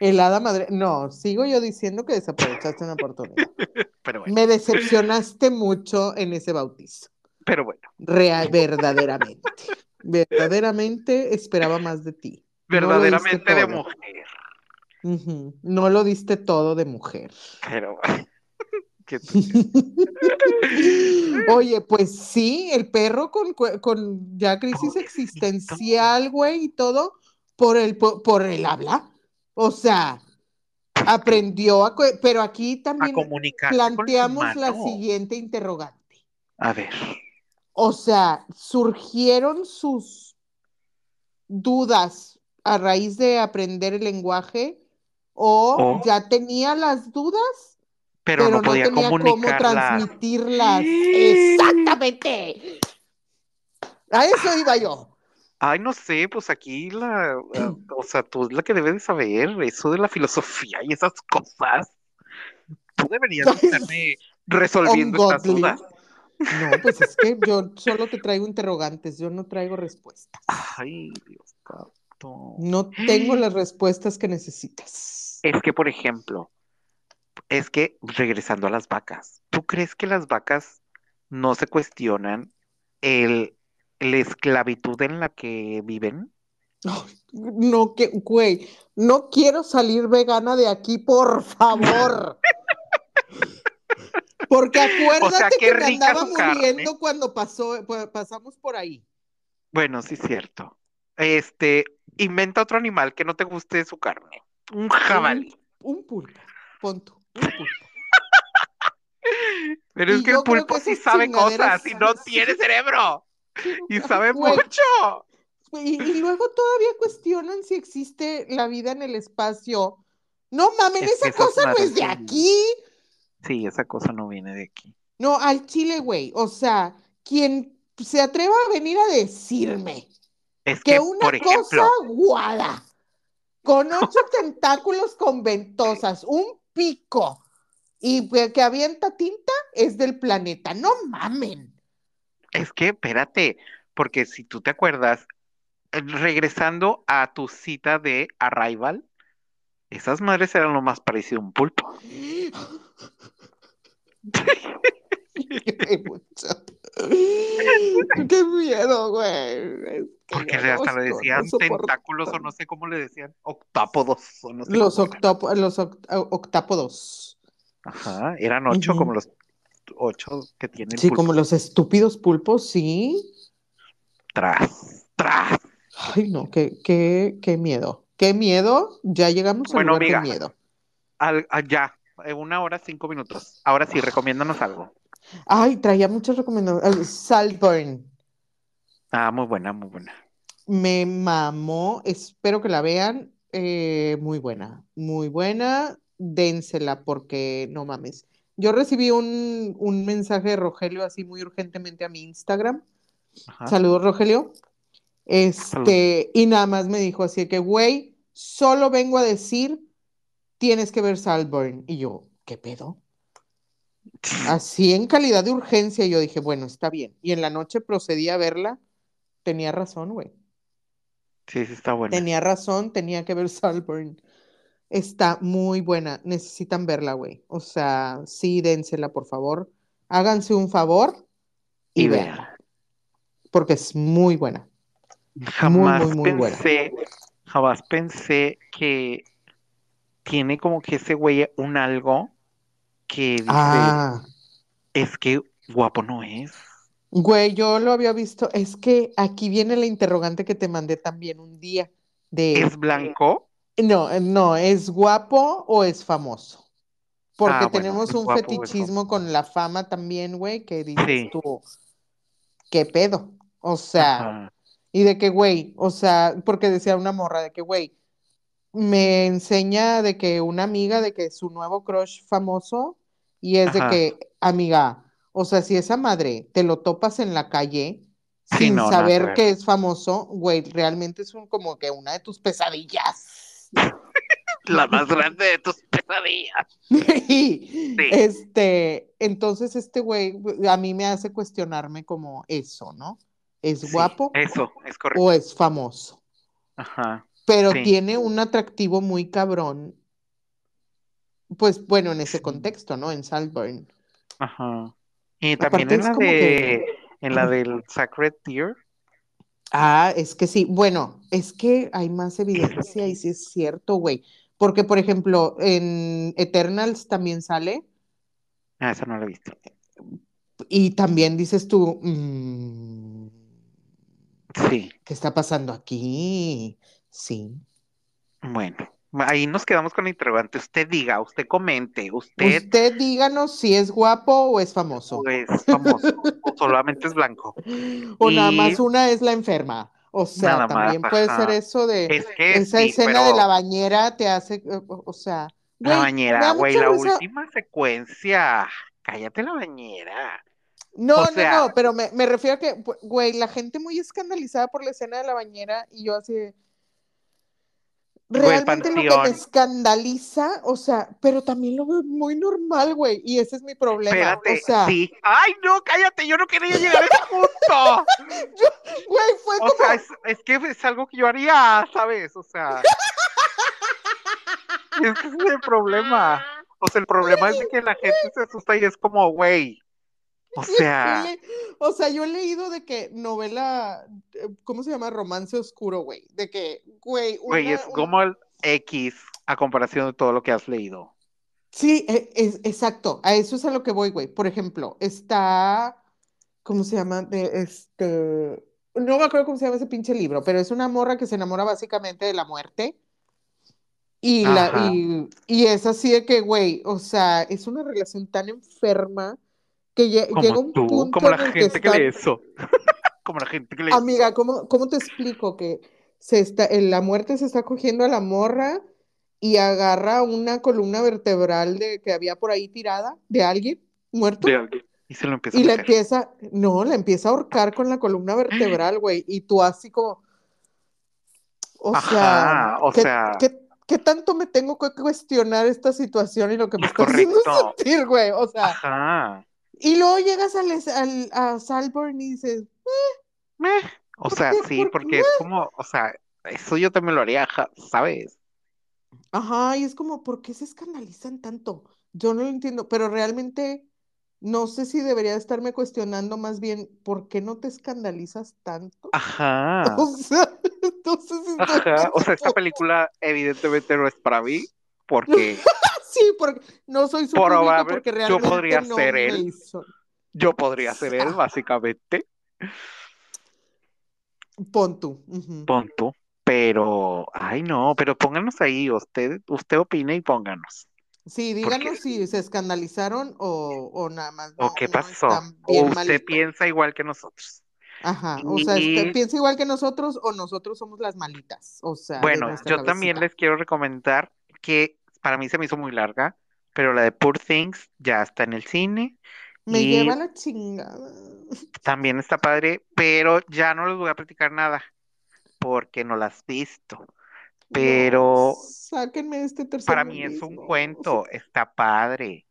Helada madre. No, sigo yo diciendo que desaprovechaste una oportunidad. pero bueno, Me decepcionaste mucho en ese bautizo. pero bueno, Real, verdaderamente. Verdaderamente esperaba más de ti. Verdaderamente de mujer. No lo diste todo de mujer. Pero Oye, pues sí, el perro con, con ya crisis existencial, güey, y todo, por el, por, por el habla. O sea, aprendió a... Pero aquí también planteamos la siguiente interrogante. A ver, O sea, ¿surgieron sus dudas a raíz de aprender el lenguaje? ¿O O- ya tenía las dudas? Pero, pero no podía tenía cómo comunicarlas. transmitirlas. Exactamente. A eso iba yo. Ay, no sé, pues aquí la, o sea, tú es la que debes de saber, eso de la filosofía y esas cosas. Tú deberías de estarme resolviendo estas dudas. No, pues es que yo solo te traigo interrogantes, yo no traigo respuestas. Ay, Dios santo. No tengo las respuestas que necesitas. Es que, por ejemplo, es que regresando a las vacas, ¿tú crees que las vacas no se cuestionan el, la esclavitud en la que viven? No, que, güey, no quiero salir vegana de aquí, por favor. Porque acuérdate que me andaba muriendo cuando pasó, pasamos por ahí. Bueno, sí es cierto. Este, inventa otro animal que no te guste su carne. Un jabalí. Un, un pulpo, pon Pero es que el pulpo que sí sabe cosas y no tiene cerebro. Y sabe mucho. Y, y luego todavía cuestionan si existe la vida en el espacio. No mamen, Es esa cosa no es de aquí. Sí, esa cosa no viene de aquí. No, al Chile, güey. O sea, quien se atreva a venir a decirme Es que que, una por ejemplo, cosa guada, con ocho tentáculos con ventosas, un pico y que avienta tinta es del planeta. No mamen. es que, espérate, porque si tú te acuerdas, eh, regresando a tu cita de Arrival, esas madres eran lo más parecido a un pulpo. Qué miedo, güey. Porque no hasta le no decían tentáculos o no sé cómo le decían, octápodos o no sé Los, los oct- octápodos. Ajá, eran ocho como los ocho que tiene el Sí, como los estúpidos pulpos, sí. Tras, tras. Ay, no, qué, qué, qué miedo. Qué miedo. Ya llegamos al Bueno, lugar de amiga. miedo. Al- ya, eh, una hora, cinco minutos. Ahora sí, recomiéndanos algo. Ay, traía muchas recomendaciones. Saltburn. Ah, muy buena, muy buena. Me mamó. Espero que la vean. Eh, muy buena. Muy buena. Dénsela porque no mames. Yo recibí un, un mensaje de Rogelio así muy urgentemente a mi Instagram. Ajá. Saludos, Rogelio. Este, y nada más me dijo así que, güey, solo vengo a decir, tienes que ver Saltburn. Y yo, ¿qué pedo? Así en calidad de urgencia, yo dije, bueno, está bien. Y en la noche procedí a verla. Tenía razón, güey. Sí, sí, está buena. Tenía razón, tenía que ver Saltburn. Está muy buena. Necesitan verla, güey. O sea, sí, dénsela, por favor. Háganse un favor y, Y véanla. Porque es muy buena. Jamás muy, muy buena. pensé, jamás pensé que tiene como que ese güey un algo que dice, Ah, es que guapo no es. güey, yo lo había visto. Es que aquí viene la interrogante que te mandé también un día. De, ¿Es blanco? no, no, ¿es guapo o es famoso? Porque Ah, tenemos un guapo fetichismo con la fama también, güey, que dices Sí. tú, ¿qué pedo? O sea, Ajá. y de que, güey, o sea, porque decía una morra de que, güey, me enseña de que una amiga de que su nuevo crush famoso y es de que, amiga, o sea, si esa madre te lo topas en la calle Sí, sin no, saber que es famoso, güey, realmente es un, como que una de tus pesadillas. La más grande de tus pesadillas. Y, Este, entonces este güey a mí me hace cuestionarme como eso, ¿no? ¿Es Sí, guapo Eso, es correcto. o es famoso? Ajá. Pero Sí. tiene un atractivo muy cabrón, pues bueno, en ese contexto, ¿no? En Saltburn. Ajá. Y también en es la de, que- en la del Sacred Deer. Ah, es que sí, bueno, es que hay más evidencia y sí es cierto, güey. Porque, por ejemplo, en Eternals también sale Ah, esa no la he visto. y también dices tú, mm, Sí. ¿qué está pasando aquí? Sí. Bueno, ahí nos quedamos con la interrogante. Usted diga, usted comente, usted Usted díganos si es guapo o es famoso. o es famoso o solamente es blanco. O nada más una es la enferma. O sea, Nada más, también puede ajá. ser eso de Es que esa sí, escena de la bañera te hace, o sea, la güey, bañera, güey, la risa- última secuencia. Cállate la bañera. No, o no, sea- no, pero me, me refiero a que, güey, la gente muy escandalizada por la escena de la bañera y yo así Realmente lo que me panteón. escandaliza, o sea, pero también lo veo muy normal, güey, y ese es mi problema, Espérate, o sea, sí. Ay, no, cállate, yo no quería llegar a ese punto. güey, fue O como, sea, es, es que es algo que yo haría, ¿sabes? O sea. Ese es el problema. O sea, el problema es de que la gente se asusta y es como, güey. O sea, o sea, yo he leído de que novela, eh, ¿cómo se llama? Romance oscuro, güey. De que, güey, güey, una- es un- como el X a comparación de todo lo que has leído. Sí, e- es, exacto, a eso es a lo que voy, güey. Por ejemplo, está, ¿cómo se llama? De este, no me acuerdo cómo se llama ese pinche libro, pero es una morra que se enamora básicamente de la muerte. Y, la, y es así de que, güey, o sea, es una relación tan enferma que lle- llega un tú, punto como la en que gente que lee están- eso. Como la gente que lee Amiga, ¿cómo, cómo te explico que se está, en la muerte se está cogiendo a la morra y agarra una columna vertebral de, que había por ahí tirada de alguien muerto de alguien y se lo empieza y a la empieza, no, la empieza a ahorcar con la columna vertebral, güey, y tú así como, o Ajá, sea, o ¿qué, sea- qué- qué tanto me tengo que cuestionar esta situación y lo que me está haciendo sentir, güey? O sea, Ajá. Y luego llegas al, al- a Salborn y dices, Meh. O ¿Por sea, sí, ¿Por porque es como, o sea, eso yo también lo haría, ¿sabes? Ajá, y es como, ¿por qué se escandalizan tanto? Yo no lo entiendo, pero realmente no sé si debería estarme cuestionando más bien, ¿por qué no te escandalizas tanto? Ajá. O sea, entonces Ajá. O sea, esta película evidentemente no es para mí porque Sí, porque no soy su Probable, porque yo realmente podría no ser me él. hizo. yo podría ser él, Ah. básicamente, Pon tú. ujú. pon tú. Pero, ay no, pero pónganos ahí, usted, usted opine y pónganos. Sí, díganos si se escandalizaron o, o nada más ¿O qué pasó? ¿O usted piensa igual que nosotros? Ajá, o sea, este, piensa igual que nosotros o nosotros somos las malitas, o sea, Bueno, yo también les quiero recomendar que para mí se me hizo muy larga, pero la de Poor Things ya está en el cine Me y lleva la chingada. también está padre, pero ya no les voy a platicar nada porque no la has visto. Pero No, sáquenme este tercer para mí es un cuento, está padre,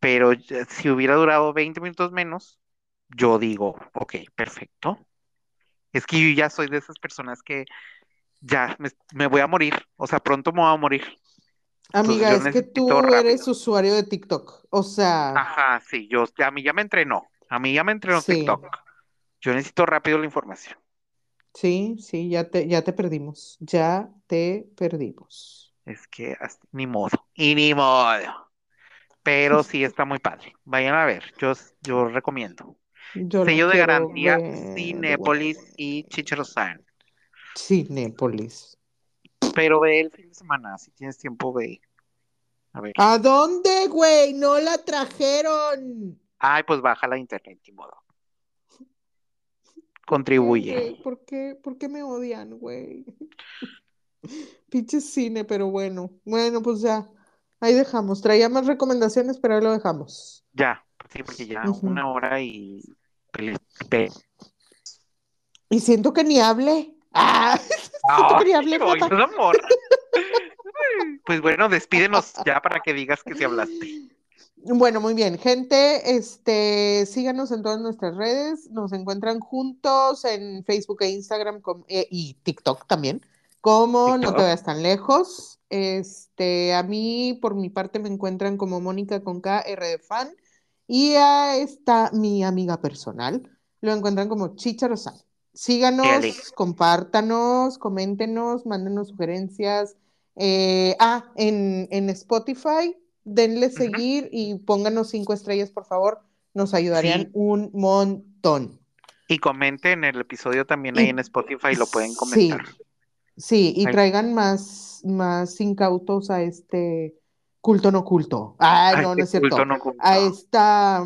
pero si hubiera durado 20 minutos menos, yo digo, ok, perfecto. Es que yo ya soy de esas personas que ya me, me voy a morir, o sea, pronto me voy a morir. Amiga, es que tú eres usuario de TikTok, o sea, Ajá, sí, yo, a mí ya me entrenó, a mí ya me entrenó Sí. TikTok. Yo necesito rápido la información. sí, sí, ya te, ya te perdimos, ya te perdimos. Es que ni modo, y ni modo. Pero sí está muy padre. Vayan a ver, yo, yo recomiendo. Yo Sello de garantía ver, Cinépolis y Chicharozán. Cinépolis. Pero ve el fin de semana, si tienes tiempo, ve. A ver. ¿A dónde, güey? No la trajeron. Ay, pues baja la internet, ni modo. ¿Por qué, Contribuye. güey? ¿Por qué, por qué me odian, güey? Pinche cine, pero bueno. Bueno, pues ya. Ahí dejamos. Traía más recomendaciones, pero ahí lo dejamos. Ya, sí, porque ya una hora y Y siento que ni hable. ¡Ah! Papá. oídos, amor. Pues bueno, despídenos ya para que digas que sí hablaste. Bueno, muy bien, gente, este, síganos en todas nuestras redes, nos encuentran juntos en Facebook e Instagram eh, y TikTok también, como No te vayas tan lejos. Este, a mí, por mi parte, me encuentran como Mónica con K, R de fan, y a esta, mi amiga personal, lo encuentran como Chicharosan. Síganos, Dale. compártanos, coméntenos, mándenos sugerencias. Eh, ah, en, en Spotify, denle seguir y pónganos cinco estrellas, por favor. Nos ayudarían Sí. un montón. Y comenten el episodio también Y- ahí en Spotify, lo pueden comentar. sí, y Ahí. traigan más, más incautos a este culto no culto. Ah, no, no es este cierto. culto no oculto. A esta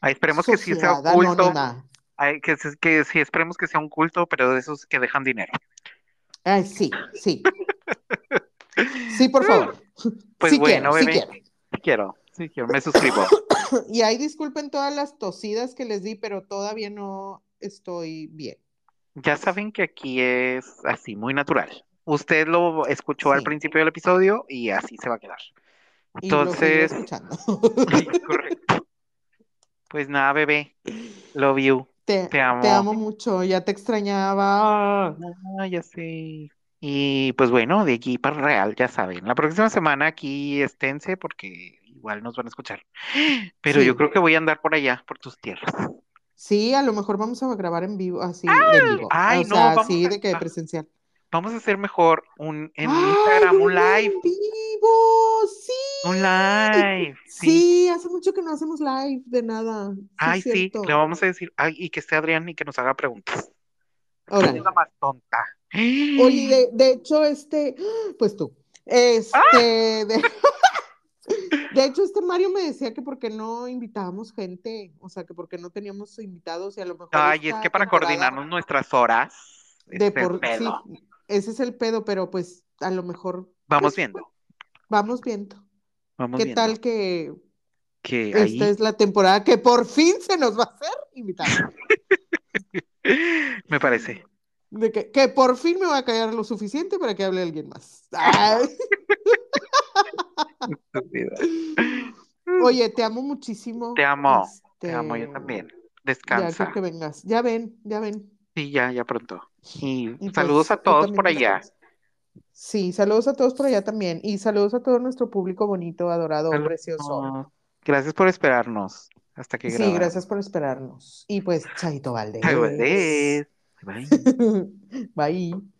Ay, esperemos que sí sea oculto. anónima. Ay, que, que sí, esperemos que sea un culto, pero de esos que dejan dinero. Ay, sí, sí. Sí, por favor. Pues Sí bueno, quiero, sí bebé. quiero. Sí quiero, sí quiero, me suscribo. Y ahí disculpen todas las tosidas que les di, pero todavía no estoy bien. Ya saben que aquí es así, muy natural. Usted lo escuchó al principio del episodio y así se va a quedar. Y lo seguiré Entonces, escuchando. sí, correcto. Pues nada, bebé. Love you. Te, Te amo. te amo mucho, ya te extrañaba. Ah, ya sé. Y pues bueno, de aquí para real, ya saben. La próxima semana aquí esténse porque igual nos van a escuchar. Pero yo creo que voy a andar por allá, por tus tierras. Sí, a lo mejor vamos a grabar en vivo, así, de vivo. Ay, o no, sea, así a- de que ah. presencial. Vamos a hacer mejor un en ¡Ay, Instagram un live. en vivo! ¡Sí! Un live. Sí. Sí, hace mucho que no hacemos live de nada. Sí, Ay, sí, le vamos a decir, ay, y que esté Adrián y que nos haga preguntas. ¿Quién Órale. es la más tonta? Oye, de, de hecho, este, pues tú, este, ¡Ah! de, de hecho, este Mario me decía que porque no invitábamos gente, o sea, que porque no teníamos invitados y a lo mejor Ay, es que para coordinarnos nuestras horas, de es el por, sí. Ese es el pedo, pero pues a lo mejor Vamos pues, viendo, vamos viendo. vamos ¿Qué viendo. tal que Que esta ahí es la temporada que por fin se nos va a hacer invitar? me parece. De que, que por fin me va a callar lo suficiente para que hable alguien más. Oye, te amo muchísimo. Te amo, Te Este, amo yo también. Ya Descansa. quiero que vengas. Ya ven, ya ven. Sí, ya, ya pronto. Y Y pues, saludos a todos por allá. Sí, saludos a todos por allá también. Y saludos a todo nuestro público bonito, adorado, Saludos. precioso. Gracias por esperarnos hasta que Sí, grabamos. gracias por esperarnos. Y pues, Chaito Valdés. Ay, Valdés. Bye. Bye.